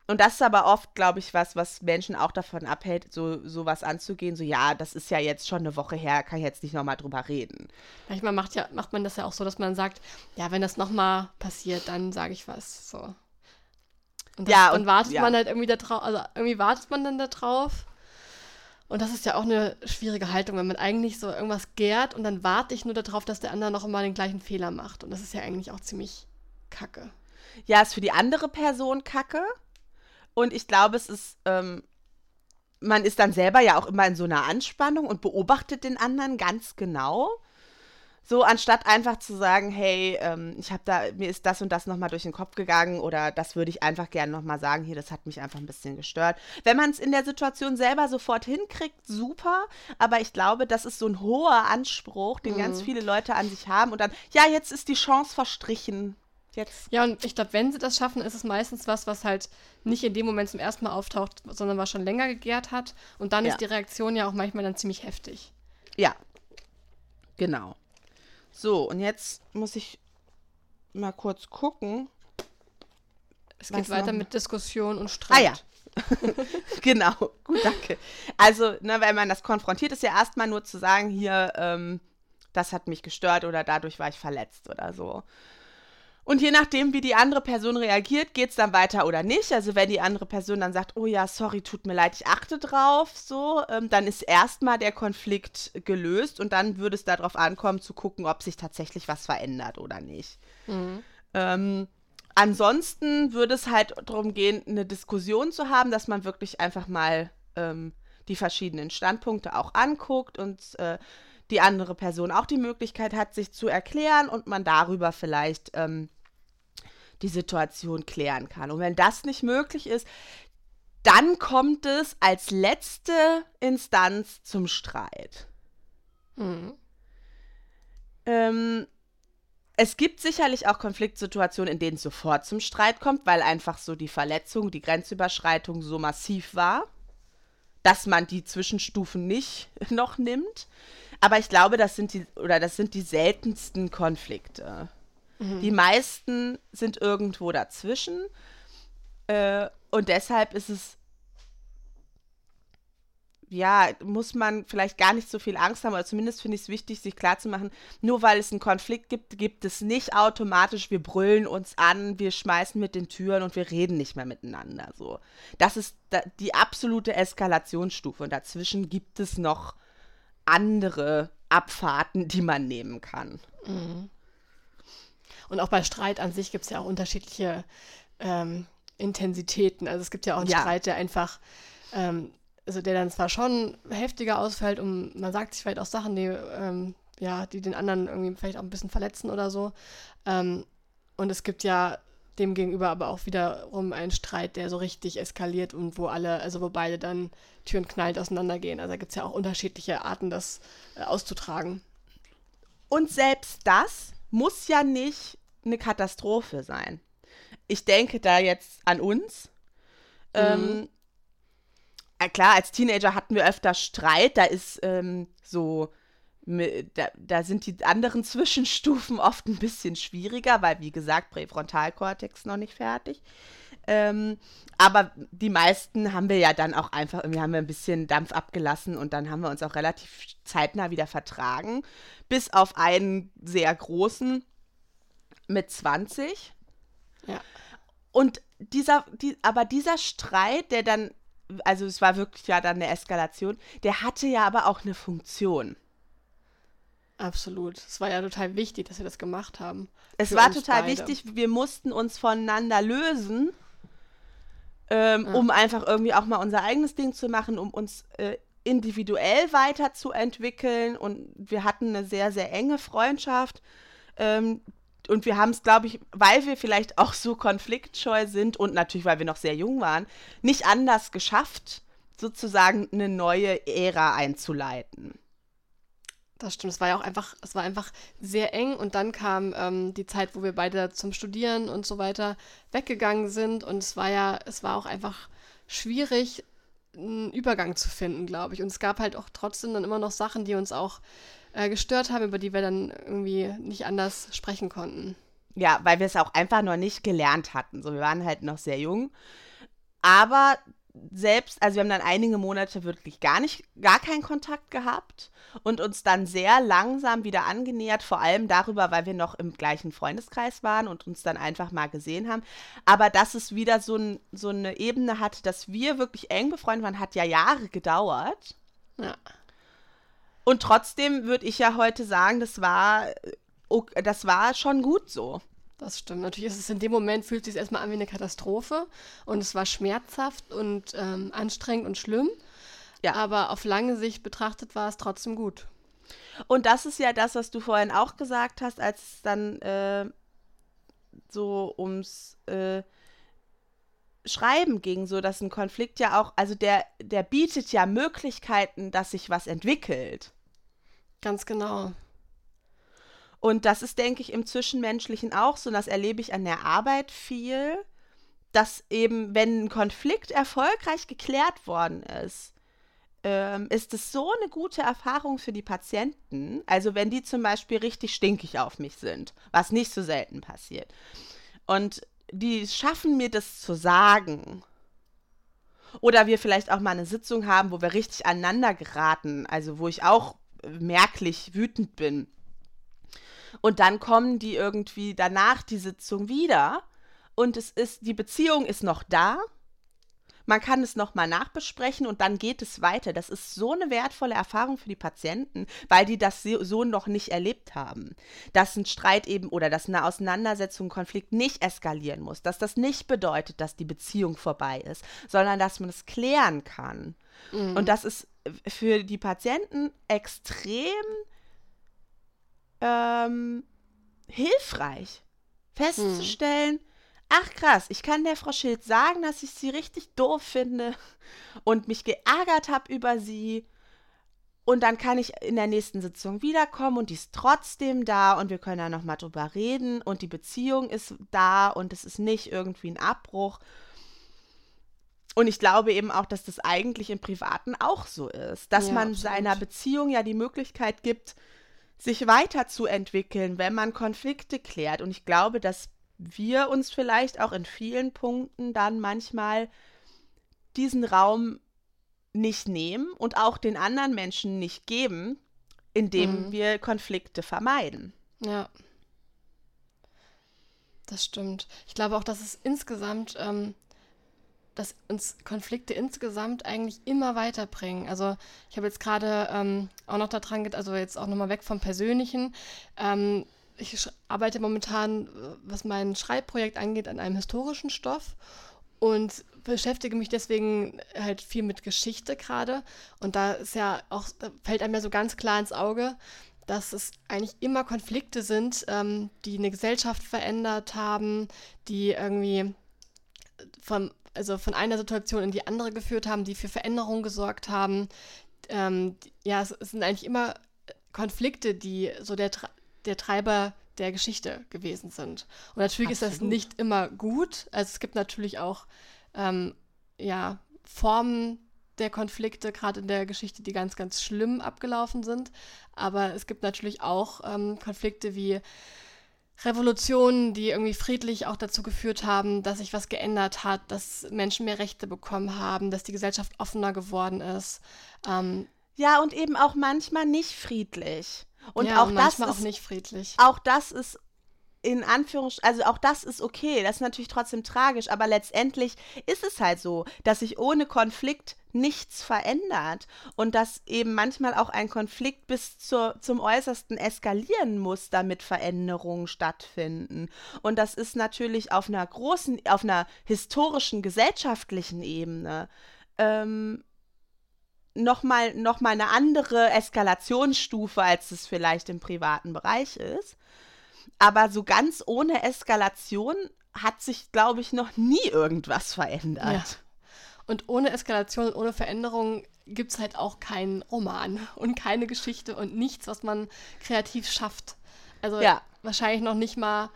Und das ist aber oft, glaube ich, was, was Menschen auch davon abhält, so sowas anzugehen. So, ja, das ist ja jetzt schon eine Woche her, kann ich jetzt nicht nochmal drüber reden. Manchmal macht, ja, macht man das ja auch so, dass man sagt, ja, wenn das nochmal passiert, dann sage ich was. So. Und das, ja, und, dann wartet ja. man halt irgendwie da drauf, also irgendwie wartet man dann da drauf. Und das ist ja auch eine schwierige Haltung, wenn man eigentlich so irgendwas gärt und dann warte ich nur darauf, dass der andere noch immer den gleichen Fehler macht. Und das ist ja eigentlich auch ziemlich kacke. Ja, ist für die andere Person kacke. Und ich glaube, es ist, ähm, man ist dann selber ja auch immer in so einer Anspannung und beobachtet den anderen ganz genau. So, anstatt einfach zu sagen, hey, ähm, ich habe da, mir ist das und das nochmal durch den Kopf gegangen oder das würde ich einfach gerne nochmal sagen, hier, das hat mich einfach ein bisschen gestört. Wenn man es in der Situation selber sofort hinkriegt, super, aber ich glaube, das ist so ein hoher Anspruch, den mhm. ganz viele Leute an sich haben und dann, ja, jetzt ist die Chance verstrichen. Jetzt. Ja, und ich glaube, wenn sie das schaffen, ist es meistens was, was halt nicht in dem Moment zum ersten Mal auftaucht, sondern was schon länger gegärt hat. Und dann ja. ist die Reaktion ja auch manchmal dann ziemlich heftig. Ja, genau. So, und jetzt muss ich mal kurz gucken. Es geht weiter mit Diskussion und Streit. Ah ja, genau, gut, danke. Also, ne, wenn man das konfrontiert, ist ja erstmal nur zu sagen, hier, ähm, das hat mich gestört oder dadurch war ich verletzt oder so. Und je nachdem, wie die andere Person reagiert, geht es dann weiter oder nicht. Also wenn die andere Person dann sagt, oh ja, sorry, tut mir leid, ich achte drauf, so, ähm, dann ist erstmal der Konflikt gelöst und dann würde es darauf ankommen, zu gucken, ob sich tatsächlich was verändert oder nicht. Mhm. Ähm, ansonsten würde es halt darum gehen, eine Diskussion zu haben, dass man wirklich einfach mal ähm, die verschiedenen Standpunkte auch anguckt und äh, die andere Person auch die Möglichkeit hat, sich zu erklären und man darüber vielleicht ähm, die Situation klären kann. Und wenn das nicht möglich ist, dann kommt es als letzte Instanz zum Streit. Mhm. Ähm, es gibt sicherlich auch Konfliktsituationen, in denen es sofort zum Streit kommt, weil einfach so die Verletzung, die Grenzüberschreitung so massiv war, dass man die Zwischenstufen nicht noch nimmt. Aber ich glaube, das sind die, oder das sind die seltensten Konflikte. Mhm. Die meisten sind irgendwo dazwischen. Äh, und deshalb ist es ja, muss man vielleicht gar nicht so viel Angst haben, oder zumindest finde ich es wichtig, sich klarzumachen, nur weil es einen Konflikt gibt, gibt es nicht automatisch, wir brüllen uns an, wir schmeißen mit den Türen und wir reden nicht mehr miteinander. So. Das ist die absolute Eskalationsstufe und dazwischen gibt es noch andere Abfahrten, die man nehmen kann. Mhm. Und auch bei Streit an sich gibt es ja auch unterschiedliche ähm, Intensitäten. Also es gibt ja auch einen ja. Streit, der einfach, ähm, also der dann zwar schon heftiger ausfällt und man sagt sich vielleicht auch Sachen, die, ähm, ja, die den anderen irgendwie vielleicht auch ein bisschen verletzen oder so. Ähm, und es gibt ja demgegenüber aber auch wiederum einen Streit, der so richtig eskaliert und wo alle, also wo beide dann Türen knallt auseinandergehen. Also da gibt es ja auch unterschiedliche Arten, das äh, auszutragen. Und selbst das muss ja nicht eine Katastrophe sein. Ich denke da jetzt an uns. Mhm. Ähm, äh, klar, als Teenager hatten wir öfter Streit. Da ist ähm, so da, da, sind die anderen Zwischenstufen oft ein bisschen schwieriger, weil, wie gesagt, Präfrontalkortex noch nicht fertig. Ähm, aber die meisten haben wir ja dann auch einfach, irgendwie haben wir ein bisschen Dampf abgelassen und dann haben wir uns auch relativ zeitnah wieder vertragen. Bis auf einen sehr großen mit 20. Ja. Und dieser, die, aber dieser Streit, der dann, also es war wirklich ja dann eine Eskalation, der hatte ja aber auch eine Funktion. Absolut. Es war ja total wichtig, dass wir das gemacht haben. Es war total beide. wichtig. Wir mussten uns voneinander lösen, ähm, ja. um einfach irgendwie auch mal unser eigenes Ding zu machen, um uns äh, individuell weiterzuentwickeln. Und wir hatten eine sehr, sehr enge Freundschaft. Ähm, und wir haben es, glaube ich, weil wir vielleicht auch so konfliktscheu sind und natürlich, weil wir noch sehr jung waren, nicht anders geschafft, sozusagen eine neue Ära einzuleiten. Das stimmt, es war ja auch einfach, es war einfach sehr eng und dann kam ähm, die Zeit, wo wir beide zum Studieren und so weiter weggegangen sind und es war ja, es war auch einfach schwierig, einen Übergang zu finden, glaube ich. Und es gab halt auch trotzdem dann immer noch Sachen, die uns auch äh, gestört haben, über die wir dann irgendwie nicht anders sprechen konnten. Ja, weil wir es auch einfach noch nicht gelernt hatten. So, wir waren halt noch sehr jung. Aber selbst, also wir haben dann einige Monate wirklich gar nicht, gar keinen Kontakt gehabt und uns dann sehr langsam wieder angenähert, vor allem darüber, weil wir noch im gleichen Freundeskreis waren und uns dann einfach mal gesehen haben. Aber dass es wieder so, ein, so eine Ebene hatte, dass wir wirklich eng befreundet waren, hat ja Jahre gedauert. Ja. Und trotzdem würde ich ja heute sagen, das war, das war schon gut so. Das stimmt. Natürlich ist es in dem Moment, fühlt es sich erstmal an wie eine Katastrophe und es war schmerzhaft und ähm, anstrengend und schlimm. Ja. Aber auf lange Sicht betrachtet war es trotzdem gut. Und das ist ja das, was du vorhin auch gesagt hast, als es dann äh, so ums äh, Schreiben ging, so dass ein Konflikt ja auch, also der, der bietet ja Möglichkeiten, dass sich was entwickelt. Ganz genau. Und das ist, denke ich, im Zwischenmenschlichen auch so, und das erlebe ich an der Arbeit viel, dass eben, wenn ein Konflikt erfolgreich geklärt worden ist, ähm, ist es so eine gute Erfahrung für die Patienten. Also wenn die zum Beispiel richtig stinkig auf mich sind, was nicht so selten passiert. Und die schaffen mir das zu sagen. Oder wir vielleicht auch mal eine Sitzung haben, wo wir richtig aneinander geraten, also wo ich auch merklich wütend bin. Und dann kommen die irgendwie danach die Sitzung wieder und es ist, die Beziehung ist noch da. Man kann es nochmal nachbesprechen und dann geht es weiter. Das ist so eine wertvolle Erfahrung für die Patienten, weil die das so noch nicht erlebt haben. Dass ein Streit eben oder dass eine Auseinandersetzung, ein Konflikt nicht eskalieren muss. Dass das nicht bedeutet, dass die Beziehung vorbei ist, sondern dass man es klären kann. Mhm. Und das ist für die Patienten extrem ähm, hilfreich, festzustellen, mhm ach krass, ich kann der Frau Schild sagen, dass ich sie richtig doof finde und mich geärgert habe über sie. Und dann kann ich in der nächsten Sitzung wiederkommen und die ist trotzdem da und wir können da nochmal drüber reden und die Beziehung ist da und es ist nicht irgendwie ein Abbruch. Und ich glaube eben auch, dass das eigentlich im Privaten auch so ist, dass ja, man absolut. seiner Beziehung ja die Möglichkeit gibt, sich weiterzuentwickeln, wenn man Konflikte klärt. Und ich glaube, dass wir uns vielleicht auch in vielen Punkten dann manchmal diesen Raum nicht nehmen und auch den anderen Menschen nicht geben, indem mhm. wir Konflikte vermeiden. Ja. Das stimmt. Ich glaube auch, dass es insgesamt, ähm, dass uns Konflikte insgesamt eigentlich immer weiterbringen. Also ich habe jetzt gerade ähm, auch noch daran, also jetzt auch nochmal weg vom Persönlichen. Ähm, ich arbeite momentan, was mein Schreibprojekt angeht, an einem historischen Stoff und beschäftige mich deswegen halt viel mit Geschichte gerade. Und da ist ja auch, da fällt einem ja so ganz klar ins Auge, dass es eigentlich immer Konflikte sind, ähm, die eine Gesellschaft verändert haben, die irgendwie von, also von einer Situation in die andere geführt haben, die für Veränderungen gesorgt haben. Ähm, ja, es, es, sind eigentlich immer Konflikte, die so der, der Treiber der Geschichte gewesen sind. Und natürlich Absolut. ist das nicht immer gut. Also es gibt natürlich auch ähm, ja, Formen der Konflikte, gerade in der Geschichte, die ganz, ganz schlimm abgelaufen sind. Aber es gibt natürlich auch ähm, Konflikte wie Revolutionen, die irgendwie friedlich auch dazu geführt haben, dass sich was geändert hat, dass Menschen mehr Rechte bekommen haben, dass die Gesellschaft offener geworden ist. Ähm, ja, und eben auch manchmal nicht friedlich. Und ja, auch das ist auch nicht friedlich. Auch das ist in Anführungsstrichen, also auch das ist okay, das ist natürlich trotzdem tragisch, aber letztendlich ist es halt so, dass sich ohne Konflikt nichts verändert und dass eben manchmal auch ein Konflikt bis zur, zum Äußersten eskalieren muss, damit Veränderungen stattfinden. Und das ist natürlich auf einer großen, auf einer historischen, gesellschaftlichen Ebene ähm, nochmal noch mal eine andere Eskalationsstufe, als es vielleicht im privaten Bereich ist. Aber so ganz ohne Eskalation hat sich, glaube ich, noch nie irgendwas verändert. Ja. Und ohne Eskalation und ohne Veränderung gibt es halt auch keinen Roman und keine Geschichte und nichts, was man kreativ schafft. Also ja. wahrscheinlich noch nicht mal,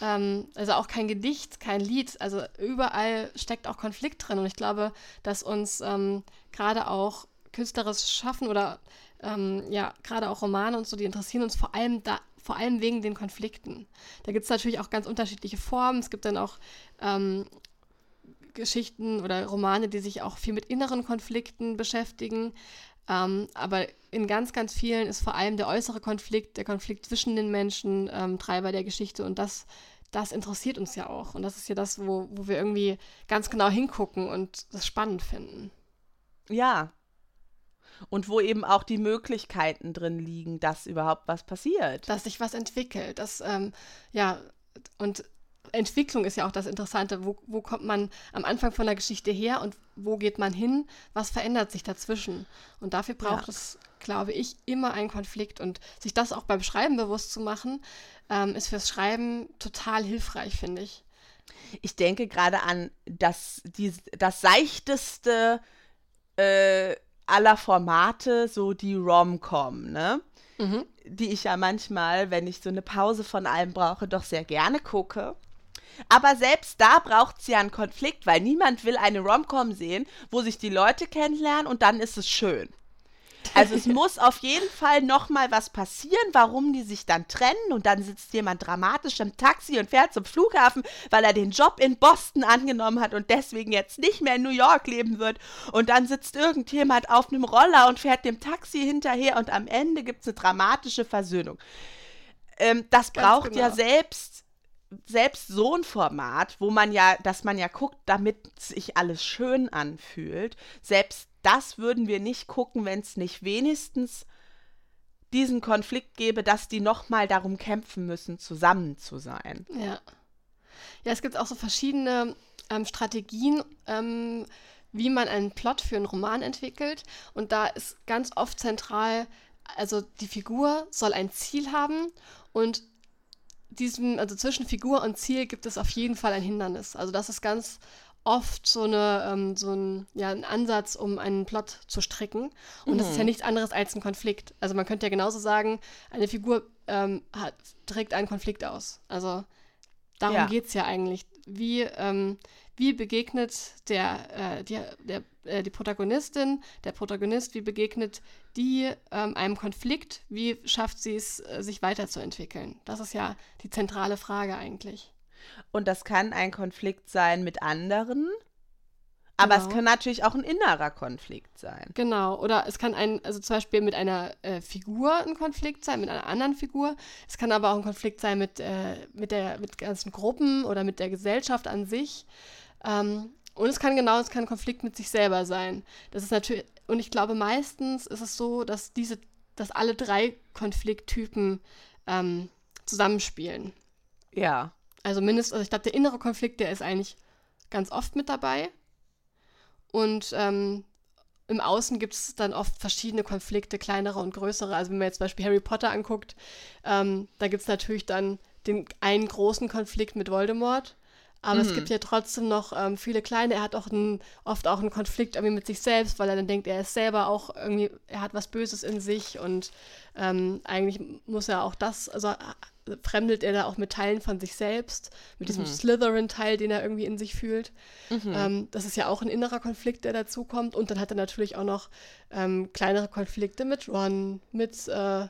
ähm, also auch kein Gedicht, kein Lied. Also überall steckt auch Konflikt drin. Und ich glaube, dass uns ähm, gerade auch künstlerisches Schaffen oder ähm, ja, gerade auch Romane und so, die interessieren uns vor allem da, vor allem wegen den Konflikten. Da gibt es natürlich auch ganz unterschiedliche Formen. Es gibt dann auch ähm, Geschichten oder Romane, die sich auch viel mit inneren Konflikten beschäftigen. Ähm, aber in ganz, ganz vielen ist vor allem der äußere Konflikt, der Konflikt zwischen den Menschen, ähm, Treiber der Geschichte und das, das interessiert uns ja auch. Und das ist ja das, wo, wo wir irgendwie ganz genau hingucken und das spannend finden. Ja, und wo eben auch die Möglichkeiten drin liegen, dass überhaupt was passiert. Dass sich was entwickelt. Das, ähm, ja, und Entwicklung ist ja auch das Interessante. Wo, wo kommt man am Anfang von der Geschichte her und wo geht man hin? Was verändert sich dazwischen? Und dafür braucht ja. es, glaube ich, immer einen Konflikt. Und sich das auch beim Schreiben bewusst zu machen, ähm, ist fürs Schreiben total hilfreich, finde ich. Ich denke gerade an das, die, das seichteste äh, aller Formate so die Rom-Com, ne? Mhm. Die ich ja manchmal, wenn ich so eine Pause von allem brauche, doch sehr gerne gucke. Aber selbst da braucht es ja einen Konflikt, weil niemand will eine Rom-Com sehen, wo sich die Leute kennenlernen und dann ist es schön. Also es muss auf jeden Fall noch mal was passieren, warum die sich dann trennen und dann sitzt jemand dramatisch im Taxi und fährt zum Flughafen, weil er den Job in Boston angenommen hat und deswegen jetzt nicht mehr in New York leben wird. Und dann sitzt irgendjemand auf einem Roller und fährt dem Taxi hinterher und am Ende gibt es eine dramatische Versöhnung. Ähm, das Ganz braucht genau. ja selbst selbst so ein Format, wo man ja, dass man ja guckt, damit sich alles schön anfühlt, selbst das würden wir nicht gucken, wenn es nicht wenigstens diesen Konflikt gäbe, dass die nochmal darum kämpfen müssen, zusammen zu sein. Ja. Ja, es gibt auch so verschiedene ähm, Strategien, ähm, wie man einen Plot für einen Roman entwickelt. Und da ist ganz oft zentral, also die Figur soll ein Ziel haben und diesem, also zwischen Figur und Ziel gibt es auf jeden Fall ein Hindernis. Also das ist ganz oft so, eine, ähm, so ein, ja, ein Ansatz, um einen Plot zu stricken. Und mhm. das ist ja mhm. nichts anderes als ein Konflikt. Also man könnte ja genauso sagen, eine Figur ähm, hat, trägt einen Konflikt aus. Also darum ja. geht es ja eigentlich. Wie, ähm, wie begegnet der, äh, die, der, äh, die Protagonistin, der Protagonist, wie begegnet die ähm, einem Konflikt, wie schafft sie es, äh, sich weiterzuentwickeln? Das ist ja die zentrale Frage eigentlich. Und das kann ein Konflikt sein mit anderen, aber genau. es kann natürlich auch ein innerer Konflikt sein. Genau, oder es kann ein, also zum Beispiel mit einer äh, Figur ein Konflikt sein, mit einer anderen Figur. Es kann aber auch ein Konflikt sein mit, äh, mit, der, mit ganzen Gruppen oder mit der Gesellschaft an sich. Ähm, und es kann genau, es kann ein Konflikt mit sich selber sein. Das ist natürlich, und ich glaube, meistens ist es so, dass diese, dass alle drei Konflikttypen ähm, zusammenspielen. Ja. Also mindestens, also ich glaube, der innere Konflikt, der ist eigentlich ganz oft mit dabei. Und ähm, im Außen gibt es dann oft verschiedene Konflikte, kleinere und größere. Also wenn man jetzt zum Beispiel Harry Potter anguckt, ähm, da gibt es natürlich dann den einen großen Konflikt mit Voldemort. Aber mhm. es gibt ja trotzdem noch ähm, viele kleine. Er hat auch einen, oft auch einen Konflikt irgendwie mit sich selbst, weil er dann denkt, er ist selber auch irgendwie, er hat was Böses in sich und ähm, eigentlich muss er auch das, also fremdelt er da auch mit Teilen von sich selbst, mit diesem mhm. Slytherin-Teil, den er irgendwie in sich fühlt. Mhm. Ähm, das ist ja auch ein innerer Konflikt, der dazukommt. Und dann hat er natürlich auch noch ähm, kleinere Konflikte mit Ron, mit äh,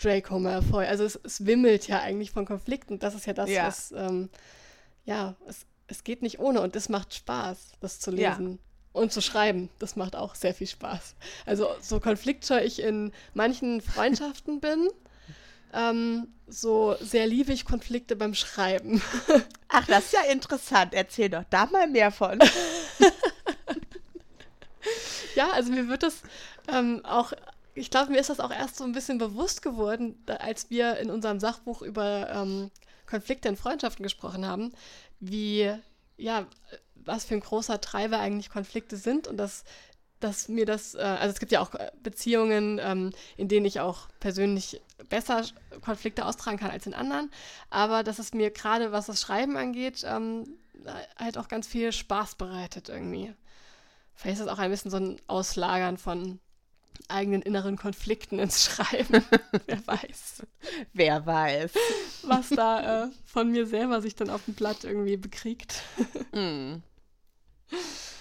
Draco Malfoy. Also es, es, wimmelt ja eigentlich von Konflikten. Das ist ja das, ja. was ähm, ja, es, es geht nicht ohne und es macht Spaß, das zu lesen. Ja. Und zu schreiben, das macht auch sehr viel Spaß. Also so konfliktscheu ich in manchen Freundschaften bin, ähm, so sehr liebe ich Konflikte beim Schreiben. Ach, das ist ja interessant. Erzähl doch da mal mehr von. ja, also mir wird das ähm, auch, ich glaube, mir ist das auch erst so ein bisschen bewusst geworden, als wir in unserem Sachbuch über ähm, Konflikte in Freundschaften gesprochen haben, wie, ja, was für ein großer Treiber eigentlich Konflikte sind und dass, dass mir das, äh, also es gibt ja auch äh, Beziehungen, ähm, in denen ich auch persönlich besser Konflikte austragen kann als in anderen, aber dass es mir gerade, was das Schreiben angeht, ähm, halt auch ganz viel Spaß bereitet irgendwie. Vielleicht ist es auch ein bisschen so ein Auslagern von eigenen inneren Konflikten ins Schreiben. Wer weiß. Wer weiß. Was da äh, von mir selber sich dann auf dem Blatt irgendwie bekriegt. mm.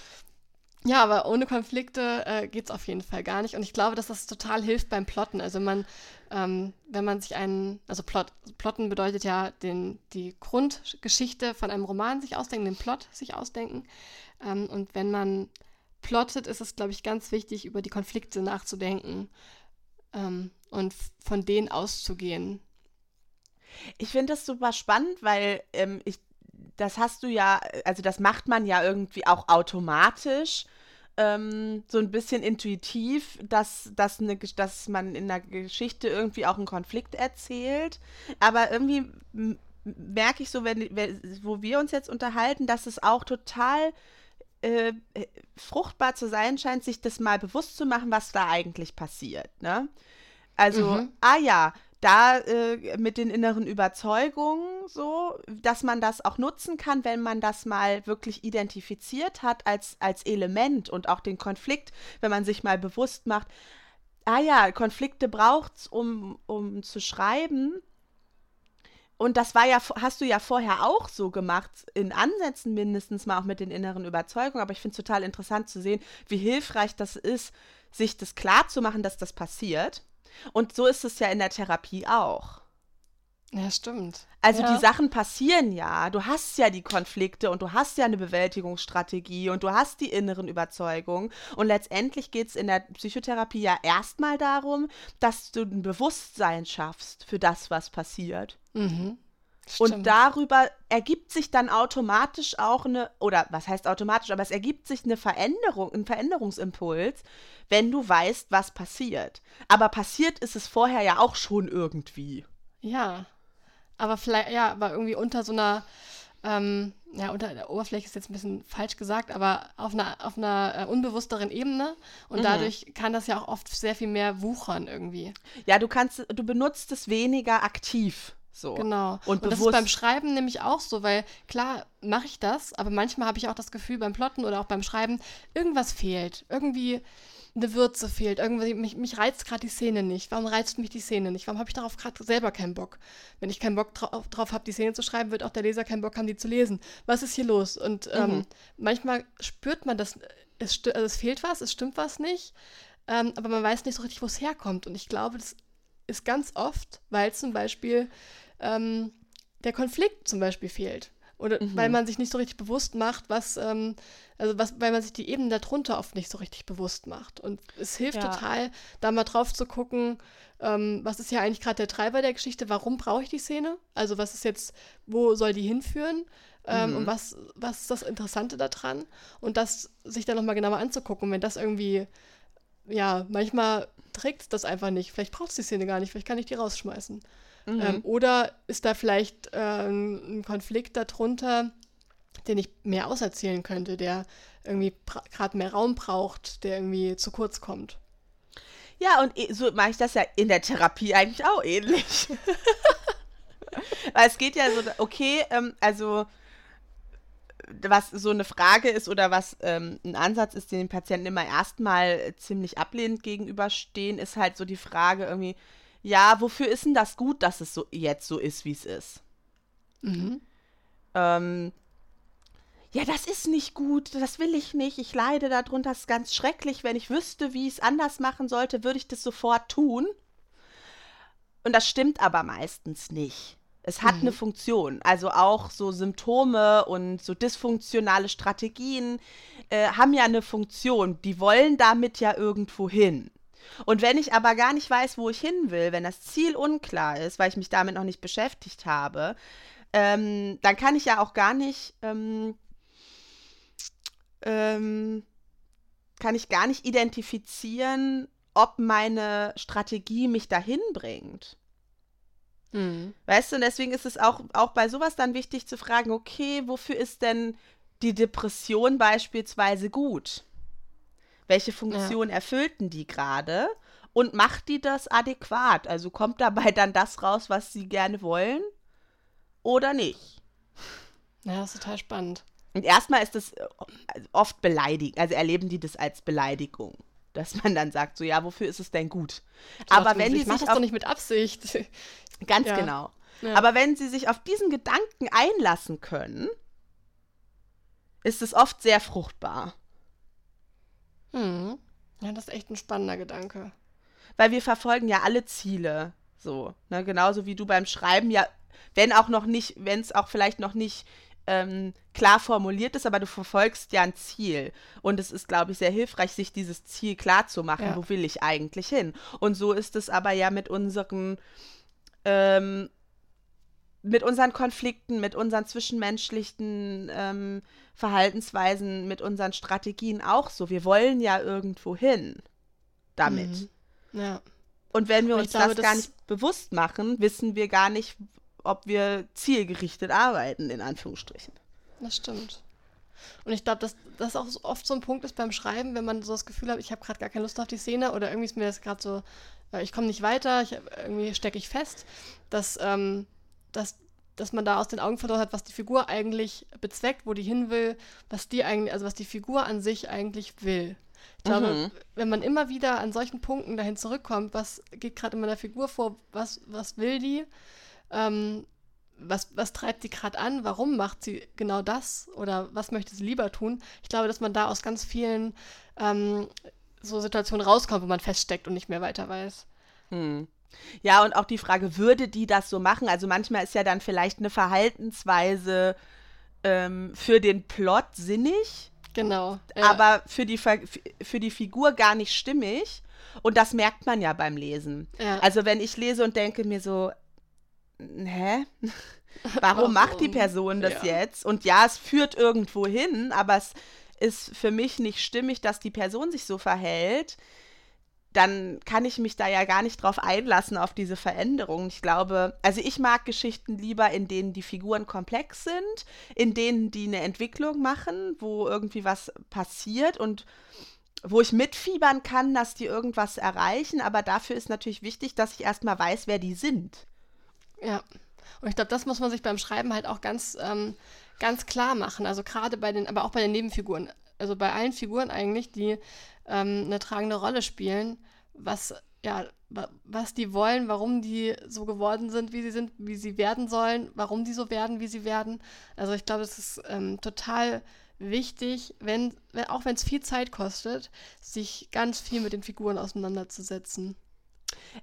Ja, aber ohne Konflikte äh, geht es auf jeden Fall gar nicht. Und ich glaube, dass das total hilft beim Plotten. Also man, ähm, wenn man sich einen, also Plot, Plotten bedeutet ja den, die Grundgeschichte von einem Roman sich ausdenken, den Plot sich ausdenken. Ähm, und wenn man plottet, ist es, glaube ich, ganz wichtig, über die Konflikte nachzudenken ähm, und von denen auszugehen. Ich finde das super spannend, weil ähm, ich, das hast du ja, also das macht man ja irgendwie auch automatisch. Ähm, so ein bisschen intuitiv, dass, dass, eine, dass man in der Geschichte irgendwie auch einen Konflikt erzählt. Aber irgendwie merke ich so, wenn, wo wir uns jetzt unterhalten, dass es auch total äh, fruchtbar zu sein scheint, sich das mal bewusst zu machen, was da eigentlich passiert. Ne? Also, mhm. ah ja, da äh, mit den inneren Überzeugungen so, dass man das auch nutzen kann, wenn man das mal wirklich identifiziert hat als, als Element und auch den Konflikt, wenn man sich mal bewusst macht, ah ja, Konflikte braucht es, um, um zu schreiben. Und das war ja, hast du ja vorher auch so gemacht, in Ansätzen mindestens mal auch mit den inneren Überzeugungen. Aber ich finde es total interessant zu sehen, wie hilfreich das ist, sich das klar zu machen, dass das passiert. Und so ist es ja in der Therapie auch. Ja, stimmt. Also ja. die Sachen passieren ja. Du hast ja die Konflikte und du hast ja eine Bewältigungsstrategie und du hast die inneren Überzeugungen. Und letztendlich geht es in der Psychotherapie ja erstmal darum, dass du ein Bewusstsein schaffst für das, was passiert. Mhm. Und darüber ergibt sich dann automatisch auch eine, oder was heißt automatisch, aber es ergibt sich eine Veränderung, ein Veränderungsimpuls, wenn du weißt, was passiert. Aber passiert ist es vorher ja auch schon irgendwie. Ja. Aber vielleicht, ja, aber irgendwie unter so einer, ähm, ja, unter der Oberfläche ist jetzt ein bisschen falsch gesagt, aber auf einer, auf einer äh, unbewussteren Ebene. Und mhm. dadurch kann das ja auch oft sehr viel mehr wuchern irgendwie. Ja, du kannst, du benutzt es weniger aktiv. So. Genau. Und, und das ist beim Schreiben nämlich auch so, weil klar mache ich das, aber manchmal habe ich auch das Gefühl beim Plotten oder auch beim Schreiben, irgendwas fehlt. Irgendwie eine Würze fehlt. Irgendwie, mich, mich reizt gerade die Szene nicht. Warum reizt mich die Szene nicht? Warum habe ich darauf gerade selber keinen Bock? Wenn ich keinen Bock drauf, drauf habe, die Szene zu schreiben, wird auch der Leser keinen Bock haben, die zu lesen. Was ist hier los? Und ähm, mhm. manchmal spürt man das, es, also es fehlt was, es stimmt was nicht, ähm, aber man weiß nicht so richtig, wo es herkommt. Und ich glaube, das ist ganz oft, weil zum Beispiel ähm, der Konflikt zum Beispiel fehlt. Oder mhm. weil man sich nicht so richtig bewusst macht, was, ähm, also was, weil man sich die Ebenen darunter oft nicht so richtig bewusst macht. Und es hilft ja. total, da mal drauf zu gucken, ähm, was ist ja eigentlich gerade der Treiber der Geschichte, warum brauche ich die Szene? Also was ist jetzt, wo soll die hinführen? Ähm, mhm. Und was, was ist das Interessante daran? Und das sich dann nochmal genauer anzugucken. Wenn das irgendwie, ja, manchmal trägt das einfach nicht. Vielleicht braucht es die Szene gar nicht, vielleicht kann ich die rausschmeißen. Mhm. Ähm, oder ist da vielleicht äh, ein Konflikt darunter, den ich mehr auserzählen könnte, der irgendwie gerade mehr Raum braucht, der irgendwie zu kurz kommt? Ja, und so mache ich das ja in der Therapie eigentlich auch ähnlich. Weil es geht ja so, okay, ähm, also was so eine Frage ist oder was ähm, ein Ansatz ist, den den Patienten immer erstmal ziemlich ablehnend gegenüberstehen, ist halt so die Frage irgendwie, ja, wofür ist denn das gut, dass es so jetzt so ist, wie es ist? Mhm. Ähm, ja, das ist nicht gut, das will ich nicht, ich leide darunter, das ist ganz schrecklich. Wenn ich wüsste, wie ich es anders machen sollte, würde ich das sofort tun. Und das stimmt aber meistens nicht. Es hat mhm. eine Funktion. Also auch so Symptome und so dysfunktionale Strategien äh, haben ja eine Funktion. Die wollen damit ja irgendwo hin. Und wenn ich aber gar nicht weiß, wo ich hin will, wenn das Ziel unklar ist, weil ich mich damit noch nicht beschäftigt habe, ähm, dann kann ich ja auch gar nicht, ähm, ähm, kann ich gar nicht identifizieren, ob meine Strategie mich dahin bringt. Mhm. Weißt du, und deswegen ist es auch, auch bei sowas dann wichtig zu fragen, okay, wofür ist denn die Depression beispielsweise gut? Welche Funktion ja. erfüllten die gerade und macht die das adäquat? Also kommt dabei dann das raus, was sie gerne wollen oder nicht? Ja, das ist total spannend. Und erstmal ist das äh, oft beleidigend, also erleben die das als Beleidigung, dass man dann sagt, so ja, wofür ist es denn gut? Ich Aber wenn die sich das auf, doch nicht mit Absicht. Ganz ja. genau. Ja. Aber wenn sie sich auf diesen Gedanken einlassen können, ist es oft sehr fruchtbar. Hm. Ja, das ist echt ein spannender Gedanke. Weil wir verfolgen ja alle Ziele. So, ne? Genauso wie du beim Schreiben ja, wenn auch noch nicht, wenn es auch vielleicht noch nicht ähm, klar formuliert ist, aber du verfolgst ja ein Ziel. Und es ist, glaube ich, sehr hilfreich, sich dieses Ziel klar zu machen, ja. wo will ich eigentlich hin. Und so ist es aber ja mit unseren ähm, mit unseren Konflikten, mit unseren zwischenmenschlichen ähm, Verhaltensweisen, mit unseren Strategien auch so. Wir wollen ja irgendwo hin damit. Mhm. Ja. Und wenn wir uns glaube, das gar nicht bewusst machen, wissen wir gar nicht, ob wir zielgerichtet arbeiten, in Anführungsstrichen. Das stimmt. Und ich glaube, dass das auch oft so ein Punkt ist beim Schreiben, wenn man so das Gefühl hat, ich habe gerade gar keine Lust auf die Szene oder irgendwie ist mir das gerade so, äh, ich komme nicht weiter, ich, irgendwie stecke ich fest, dass ähm, dass, dass man da aus den Augen verloren hat, was die Figur eigentlich bezweckt, wo die hin will, was die eigentlich, also was die Figur an sich eigentlich will. Ich glaube, mhm. wenn man immer wieder an solchen Punkten dahin zurückkommt, was geht gerade in meiner Figur vor, was, was will die, ähm, was, was treibt sie gerade an? Warum macht sie genau das? Oder was möchte sie lieber tun? Ich glaube, dass man da aus ganz vielen ähm, so Situationen rauskommt, wo man feststeckt und nicht mehr weiter weiß. Hm. Ja, und auch die Frage, würde die das so machen? Also manchmal ist ja dann vielleicht eine Verhaltensweise ähm, für den Plot sinnig. Genau. Ja. Aber für die, für die Figur gar nicht stimmig. Und das merkt man ja beim Lesen. Ja. Also wenn ich lese und denke mir so, hä? Warum macht die Person das ja. jetzt? Und ja, es führt irgendwo hin, aber es ist für mich nicht stimmig, dass die Person sich so verhält. Dann kann ich mich da ja gar nicht drauf einlassen auf diese Veränderung. Ich glaube, also ich mag Geschichten lieber, in denen die Figuren komplex sind, in denen die eine Entwicklung machen, wo irgendwie was passiert und wo ich mitfiebern kann, dass die irgendwas erreichen, aber dafür ist natürlich wichtig, dass ich erstmal weiß, wer die sind. Ja. Und ich glaube, das muss man sich beim Schreiben halt auch ganz, ähm, ganz klar machen. Also gerade bei den, aber auch bei den Nebenfiguren. Also bei allen Figuren eigentlich, die ähm, eine tragende Rolle spielen, was, ja, was die wollen, warum die so geworden sind, wie sie sind, wie sie werden sollen, warum die so werden, wie sie werden. Also ich glaube, es ist ähm, total wichtig, wenn, wenn auch wenn es viel Zeit kostet, sich ganz viel mit den Figuren auseinanderzusetzen.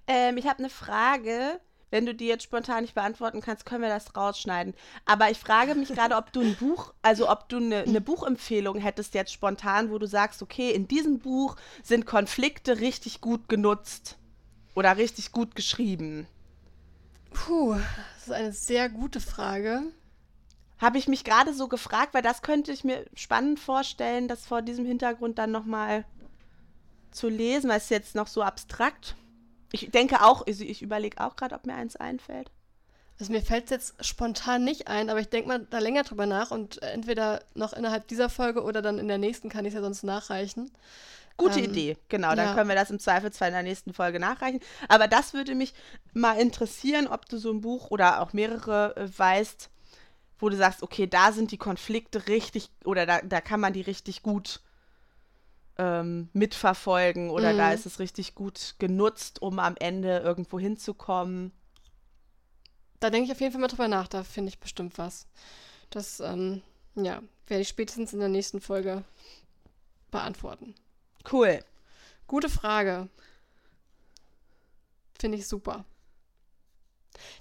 Ähm, ich habe eine Frage. Wenn du die jetzt spontan nicht beantworten kannst, können wir das rausschneiden. Aber ich frage mich gerade, ob du ein Buch, also ob du eine, eine, Buchempfehlung hättest jetzt spontan, wo du sagst, okay, in diesem Buch sind Konflikte richtig gut genutzt oder richtig gut geschrieben. Puh, das ist eine sehr gute Frage. Habe ich mich gerade so gefragt, weil das könnte ich mir spannend vorstellen, das vor diesem Hintergrund dann nochmal zu lesen, weil es jetzt noch so abstrakt. Ich denke auch, ich, ich überlege auch gerade, ob mir eins einfällt. Also mir fällt es jetzt spontan nicht ein, aber ich denke mal da länger drüber nach und entweder noch innerhalb dieser Folge oder dann in der nächsten kann ich es ja sonst nachreichen. Gute ähm, Idee, genau. Dann ja. können wir das im Zweifelsfall in der nächsten Folge nachreichen. Aber das würde mich mal interessieren, ob du so ein Buch oder auch mehrere äh, weißt, wo du sagst, okay, da sind die Konflikte richtig oder da, da kann man die richtig gut ähm, mitverfolgen oder mhm. da ist es richtig gut genutzt, um am Ende irgendwo hinzukommen. Da denke ich auf jeden Fall mal drüber nach, da finde ich bestimmt was. Das, ähm, ja, werde ich spätestens in der nächsten Folge beantworten. Cool. Gute Frage. Finde ich super.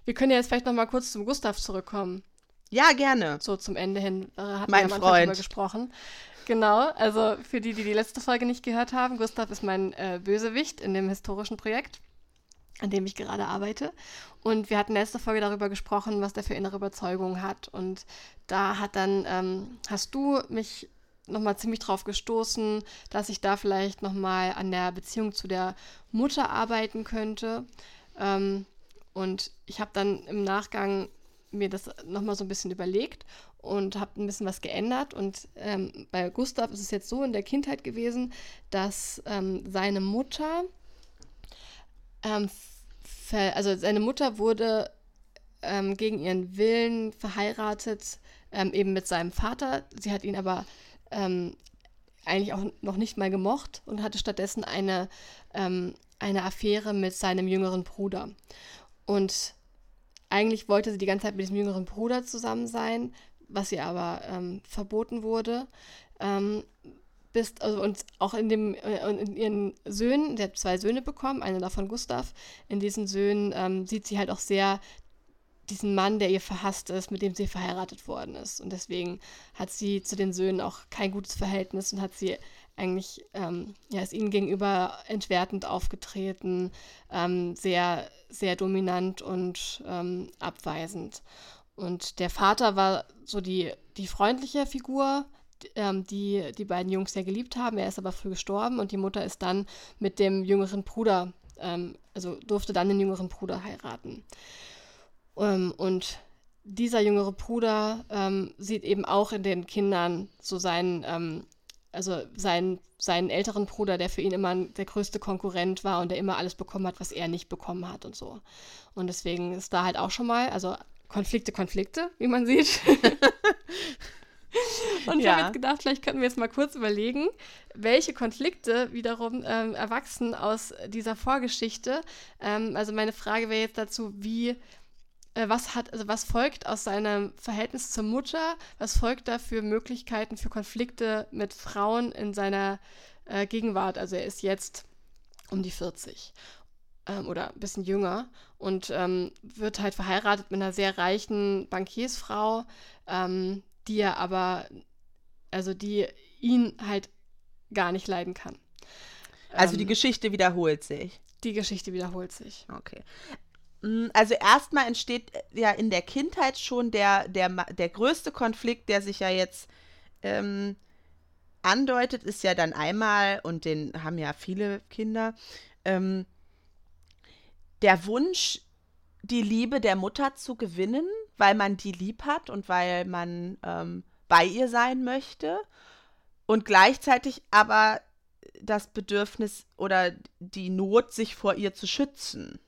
Wir können ja jetzt vielleicht noch mal kurz zum Gustav zurückkommen. Ja, gerne. So zum Ende hin äh, hatten mein wir am Freund. gesprochen. Genau, also für die, die die letzte Folge nicht gehört haben, Gustav ist mein äh, Bösewicht in dem historischen Projekt, an dem ich gerade arbeite. Und wir hatten letzte Folge darüber gesprochen, was der für innere Überzeugungen hat. Und da hat dann, ähm, hast du mich nochmal ziemlich drauf gestoßen, dass ich da vielleicht nochmal an der Beziehung zu der Mutter arbeiten könnte. Ähm, und ich habe dann im Nachgang mir das nochmal so ein bisschen überlegt und habe ein bisschen was geändert. Und ähm, bei Gustav ist es jetzt so in der Kindheit gewesen, dass ähm, seine Mutter, ähm, also seine Mutter wurde ähm, gegen ihren Willen verheiratet, ähm, eben mit seinem Vater. Sie hat ihn aber ähm, eigentlich auch noch nicht mal gemocht und hatte stattdessen eine, eine Affäre mit seinem jüngeren Bruder. Und eigentlich wollte sie die ganze Zeit mit diesem jüngeren Bruder zusammen sein, was ihr aber ähm, verboten wurde. Ähm, bis, also, und auch in, dem, äh, in ihren Söhnen, sie hat zwei Söhne bekommen, einer davon Gustav. In diesen Söhnen ähm, sieht sie halt auch sehr diesen Mann, der ihr verhasst ist, mit dem sie verheiratet worden ist. Und deswegen hat sie zu den Söhnen auch kein gutes Verhältnis und hat sie eigentlich, ähm, ja, ist ihnen gegenüber entwertend aufgetreten, ähm, sehr, sehr dominant und ähm, abweisend. Und der Vater war so die, die freundliche Figur, ähm, die die beiden Jungs sehr geliebt haben. Er ist aber früh gestorben und die Mutter ist dann mit dem jüngeren Bruder, ähm, also durfte dann den jüngeren Bruder heiraten. Ähm, und dieser jüngere Bruder sieht eben auch in den Kindern so seinen also seinen, seinen älteren Bruder, der für ihn immer der größte Konkurrent war und der immer alles bekommen hat, was er nicht bekommen hat und so. Und deswegen ist da halt auch schon mal, also Konflikte, Konflikte, wie man sieht. und ich ja. habe jetzt gedacht, vielleicht könnten wir jetzt mal kurz überlegen, welche Konflikte wiederum ähm, erwachsen aus dieser Vorgeschichte. Ähm, also meine Frage wäre jetzt dazu, wie äh, was hat, also was folgt aus seinem Verhältnis zur Mutter, was folgt da für Möglichkeiten für Konflikte mit Frauen in seiner äh, Gegenwart. Also er ist jetzt um die 40 ähm, oder ein bisschen jünger und ähm, wird halt verheiratet mit einer sehr reichen Bankiersfrau, ähm, die er aber, also die ihn halt gar nicht leiden kann. Also die ähm, Geschichte wiederholt sich. Die Geschichte wiederholt sich. Okay. Mm, also erstmal entsteht äh, ja in der Kindheit schon der, der, der größte Konflikt, der sich ja jetzt ähm, andeutet, ist ja dann einmal, und den haben ja viele Kinder, ähm, der Wunsch, die Liebe der Mutter zu gewinnen, weil man die lieb hat und weil man ähm, bei ihr sein möchte. Und gleichzeitig aber das Bedürfnis oder die Not, sich vor ihr zu schützen.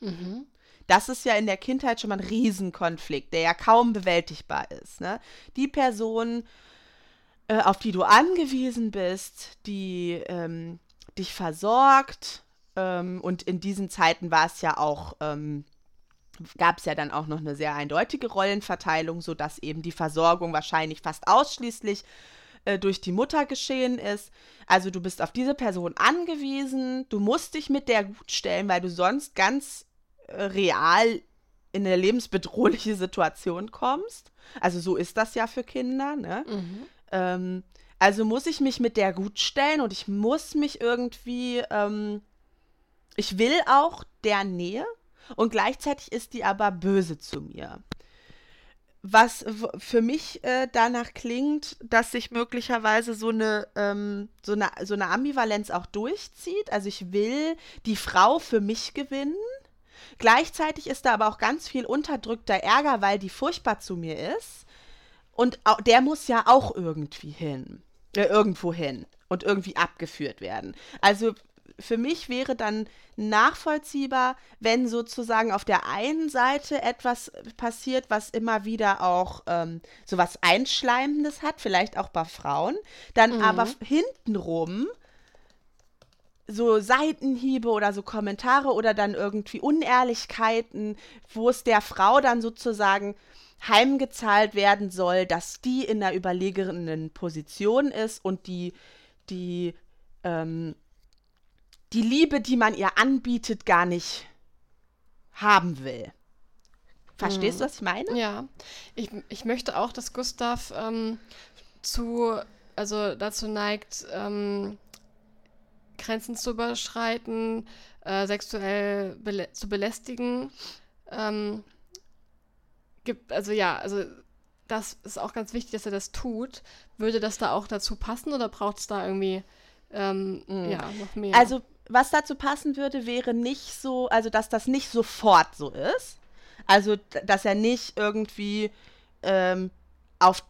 Mhm. Das ist ja in der Kindheit schon mal ein Riesenkonflikt, der ja kaum bewältigbar ist. Ne? Die Person, äh, auf die du angewiesen bist, die ähm, dich versorgt, ähm, und in diesen Zeiten war es ja auch, ähm, gab es ja dann auch noch eine sehr eindeutige Rollenverteilung, sodass eben die Versorgung wahrscheinlich fast ausschließlich äh, durch die Mutter geschehen ist. Also du bist auf diese Person angewiesen, du musst dich mit der gut stellen, weil du sonst ganz äh, real in eine lebensbedrohliche Situation kommst. Also so ist das ja für Kinder. Ne? Mhm. Ähm, also muss ich mich mit der gut stellen und ich muss mich irgendwie, ähm, ich will auch der Nähe und gleichzeitig ist die aber böse zu mir was für mich äh, danach klingt, dass sich möglicherweise so eine, ähm, so, eine, so eine Ambivalenz auch durchzieht. Also ich will die Frau für mich gewinnen. Gleichzeitig ist da aber auch ganz viel unterdrückter Ärger, weil die furchtbar zu mir ist. Und der muss ja auch irgendwie hin, äh, irgendwo hin und irgendwie abgeführt werden. Also für mich wäre dann nachvollziehbar, wenn sozusagen auf der einen Seite etwas passiert, was immer wieder auch ähm, so was Einschleimendes hat, vielleicht auch bei Frauen, dann mhm. aber hintenrum so Seitenhiebe oder so Kommentare oder dann irgendwie Unehrlichkeiten, wo es der Frau dann sozusagen heimgezahlt werden soll, dass die in einer überlegenen Position ist und die, die ähm, die Liebe, die man ihr anbietet, gar nicht haben will. Verstehst hm. du, was ich meine? Ja. Ich, ich möchte auch, dass Gustav ähm, zu, also dazu neigt, ähm, Grenzen zu überschreiten, äh, sexuell belä zu belästigen. Ähm, gibt, also ja, also das ist auch ganz wichtig, dass er das tut. Würde das da auch dazu passen oder braucht es da irgendwie ähm, mm. ja, noch mehr? Also was dazu passen würde, wäre nicht so, also dass das nicht sofort so ist. Also, dass er nicht irgendwie ähm, auf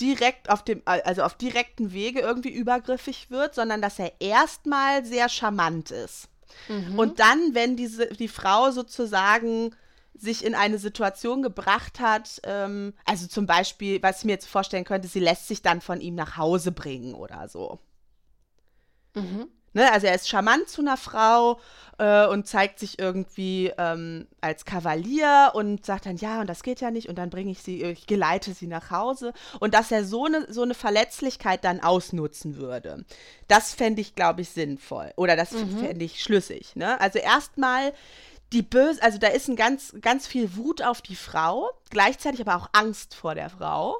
direkt auf dem, also auf direkten Wege irgendwie übergriffig wird, sondern dass er erstmal sehr charmant ist. Mhm. Und dann, wenn diese, die Frau sozusagen sich in eine Situation gebracht hat, ähm, also zum Beispiel, was ich mir jetzt vorstellen könnte, sie lässt sich dann von ihm nach Hause bringen oder so. Mhm. Ne? Also er ist charmant zu einer Frau äh, und zeigt sich irgendwie ähm, als Kavalier und sagt dann, ja, und das geht ja nicht, und dann bringe ich sie, ich geleite sie nach Hause. Und dass er so eine so eine Verletzlichkeit dann ausnutzen würde. Das fände ich, glaube ich, sinnvoll. Oder das mhm. fände ich schlüssig. Ne? Also erstmal die böse, also da ist ein ganz, ganz viel Wut auf die Frau, gleichzeitig aber auch Angst vor der Frau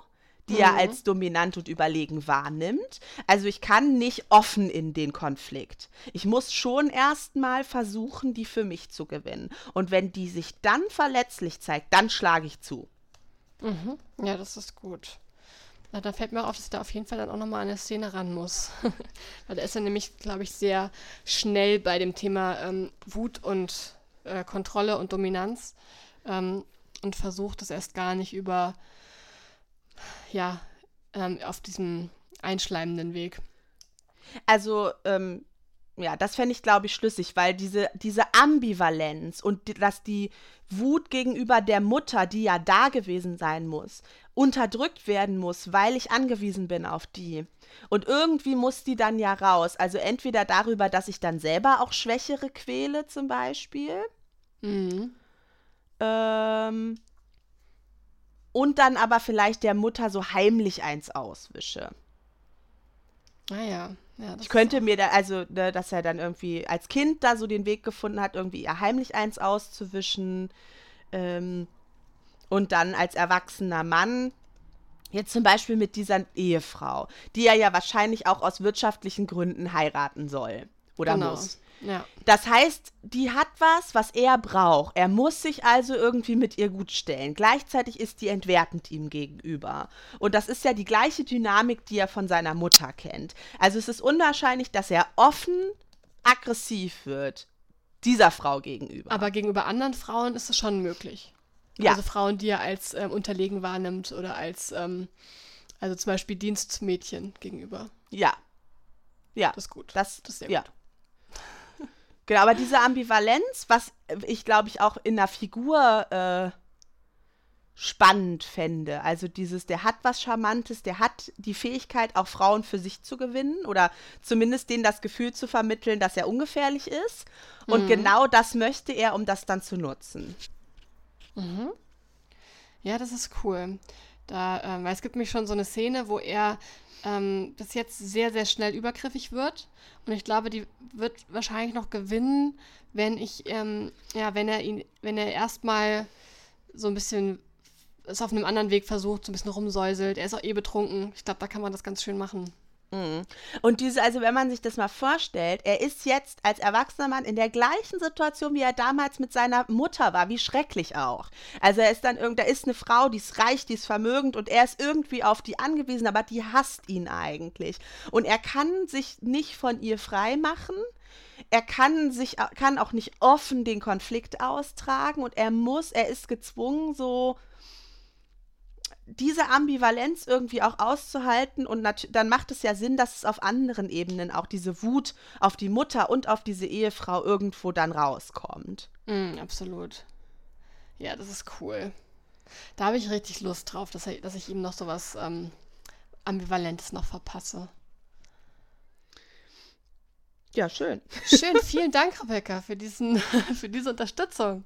die mhm. er als dominant und überlegen wahrnimmt. Also ich kann nicht offen in den Konflikt. Ich muss schon erstmal versuchen, die für mich zu gewinnen. Und wenn die sich dann verletzlich zeigt, dann schlage ich zu. Mhm. Ja, das ist gut. Na, da fällt mir auf, dass da auf jeden Fall dann auch nochmal an eine Szene ran muss. Weil da ist er nämlich, glaube ich, sehr schnell bei dem Thema ähm, Wut und äh, Kontrolle und Dominanz ähm, und versucht es erst gar nicht über ja, ähm, auf diesem einschleimenden Weg. Also, ähm, ja, das fände ich, glaube ich, schlüssig, weil diese, diese Ambivalenz und die, dass die Wut gegenüber der Mutter, die ja da gewesen sein muss, unterdrückt werden muss, weil ich angewiesen bin auf die. Und irgendwie muss die dann ja raus. Also entweder darüber, dass ich dann selber auch Schwächere quäle, zum Beispiel. Mhm. Ähm, und dann aber vielleicht der Mutter so heimlich eins auswische. Ah ja. ja ich könnte mir da, also, ne, dass er dann irgendwie als Kind da so den Weg gefunden hat, irgendwie ihr heimlich eins auszuwischen. Ähm, und dann als erwachsener Mann, jetzt zum Beispiel mit dieser Ehefrau, die er ja wahrscheinlich auch aus wirtschaftlichen Gründen heiraten soll oder genau. muss. Ja. Das heißt, die hat was, was er braucht. Er muss sich also irgendwie mit ihr gut stellen. Gleichzeitig ist die entwertend ihm gegenüber. Und das ist ja die gleiche Dynamik, die er von seiner Mutter kennt. Also es ist unwahrscheinlich, dass er offen aggressiv wird dieser Frau gegenüber. Aber gegenüber anderen Frauen ist es schon möglich. Ja. Also Frauen, die er als ähm, unterlegen wahrnimmt oder als, ähm, also zum Beispiel Dienstmädchen gegenüber. Ja. Ja. Das ist gut. Das, das ist sehr ja. gut. Genau, aber diese Ambivalenz, was ich glaube ich auch in der Figur äh, spannend fände. Also dieses, der hat was Charmantes, der hat die Fähigkeit, auch Frauen für sich zu gewinnen oder zumindest denen das Gefühl zu vermitteln, dass er ungefährlich ist. Und mhm. genau das möchte er, um das dann zu nutzen. Mhm. Ja, das ist cool. Da, ähm, weil es gibt nämlich schon so eine Szene, wo er ähm, bis jetzt sehr, sehr schnell übergriffig wird. Und ich glaube, die wird wahrscheinlich noch gewinnen, wenn ich, ähm, ja, wenn er ihn, wenn er erstmal so ein bisschen es auf einem anderen Weg versucht, so ein bisschen rumsäuselt. Er ist auch eh betrunken. Ich glaube, da kann man das ganz schön machen. Mhm. Und diese, also wenn man sich das mal vorstellt, er ist jetzt als erwachsener Mann in der gleichen Situation, wie er damals mit seiner Mutter war, wie schrecklich auch. Also er ist dann irgend, da ist eine Frau, die ist reich, die ist vermögend und er ist irgendwie auf die angewiesen, aber die hasst ihn eigentlich. Und er kann sich nicht von ihr frei machen. Er kann sich, kann auch nicht offen den Konflikt austragen und er muss, er ist gezwungen, so diese Ambivalenz irgendwie auch auszuhalten und dann macht es ja Sinn, dass es auf anderen Ebenen auch diese Wut auf die Mutter und auf diese Ehefrau irgendwo dann rauskommt. Mm, absolut. Ja, das ist cool. Da habe ich richtig Lust drauf, dass, er, dass ich ihm noch so was ähm, Ambivalentes noch verpasse. Ja, schön. Schön, vielen Dank, Rebecca, für, diesen, für diese Unterstützung.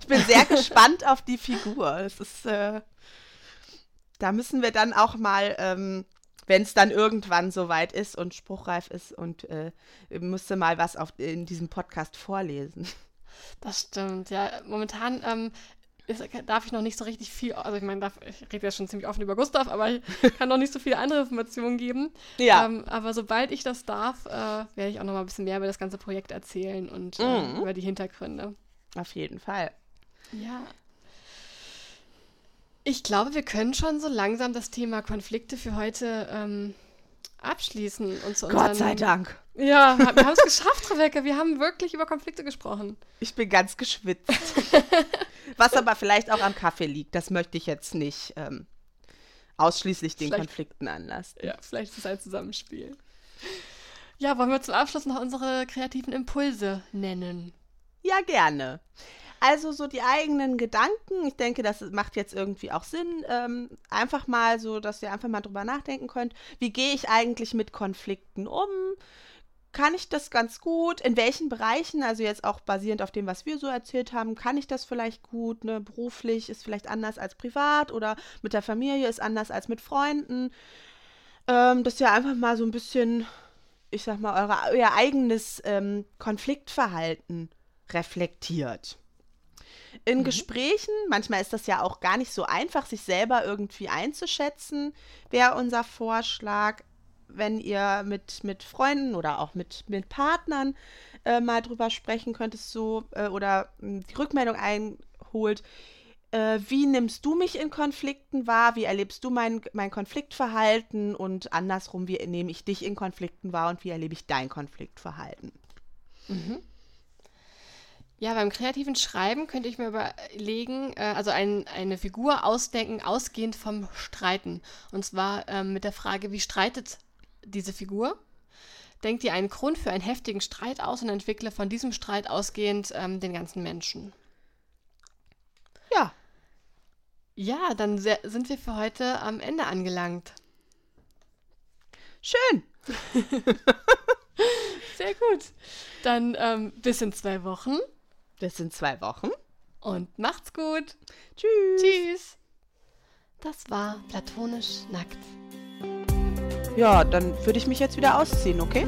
Ich bin sehr gespannt auf die Figur. Es ist. Äh da müssen wir dann auch mal, ähm, wenn es dann irgendwann soweit ist und spruchreif ist und äh, müsste mal was auf, in diesem Podcast vorlesen. Das stimmt, ja. Momentan ähm, ist, darf ich noch nicht so richtig viel, also ich meine, ich rede ja schon ziemlich offen über Gustav, aber ich kann noch nicht so viele andere Informationen geben. Ja. Ähm, aber sobald ich das darf, äh, werde ich auch noch mal ein bisschen mehr über das ganze Projekt erzählen und äh, mhm. über die Hintergründe. Auf jeden Fall. Ja. Ich glaube, wir können schon so langsam das Thema Konflikte für heute ähm, abschließen. Und zu Gott sei Dank. Ja, wir haben es geschafft, Rebecca. Wir haben wirklich über Konflikte gesprochen. Ich bin ganz geschwitzt. Was aber vielleicht auch am Kaffee liegt. Das möchte ich jetzt nicht ähm, ausschließlich den vielleicht, Konflikten anlassen. Ja, vielleicht ist es ein Zusammenspiel. Ja, wollen wir zum Abschluss noch unsere kreativen Impulse nennen? Ja, gerne. Also so die eigenen Gedanken, ich denke, das macht jetzt irgendwie auch Sinn. Ähm, einfach mal so, dass ihr einfach mal drüber nachdenken könnt, wie gehe ich eigentlich mit Konflikten um? Kann ich das ganz gut? In welchen Bereichen, also jetzt auch basierend auf dem, was wir so erzählt haben, kann ich das vielleicht gut? Ne? Beruflich ist vielleicht anders als privat oder mit der Familie ist anders als mit Freunden. Ähm, dass ihr einfach mal so ein bisschen, ich sag mal, eure, euer eigenes ähm, Konfliktverhalten reflektiert in mhm. Gesprächen, manchmal ist das ja auch gar nicht so einfach, sich selber irgendwie einzuschätzen, wäre unser Vorschlag, wenn ihr mit, mit Freunden oder auch mit, mit Partnern äh, mal drüber sprechen könntest, so äh, oder äh, die Rückmeldung einholt. Äh, wie nimmst du mich in Konflikten wahr? Wie erlebst du mein, mein Konfliktverhalten? Und andersrum, wie nehme ich dich in Konflikten wahr und wie erlebe ich dein Konfliktverhalten? Mhm. Ja, beim kreativen Schreiben könnte ich mir überlegen, äh, also ein, eine Figur ausdenken, ausgehend vom Streiten. Und zwar ähm, mit der Frage, wie streitet diese Figur? Denkt ihr einen Grund für einen heftigen Streit aus und entwickle von diesem Streit ausgehend ähm, den ganzen Menschen. Ja. Ja, dann sind wir für heute am Ende angelangt. Schön. Sehr gut. Dann ähm, bis in zwei Wochen. Das sind zwei Wochen. und macht's gut. Tschüss. Tschüss. Das war platonisch nackt. Ja, dann würde ich mich jetzt wieder ausziehen, okay?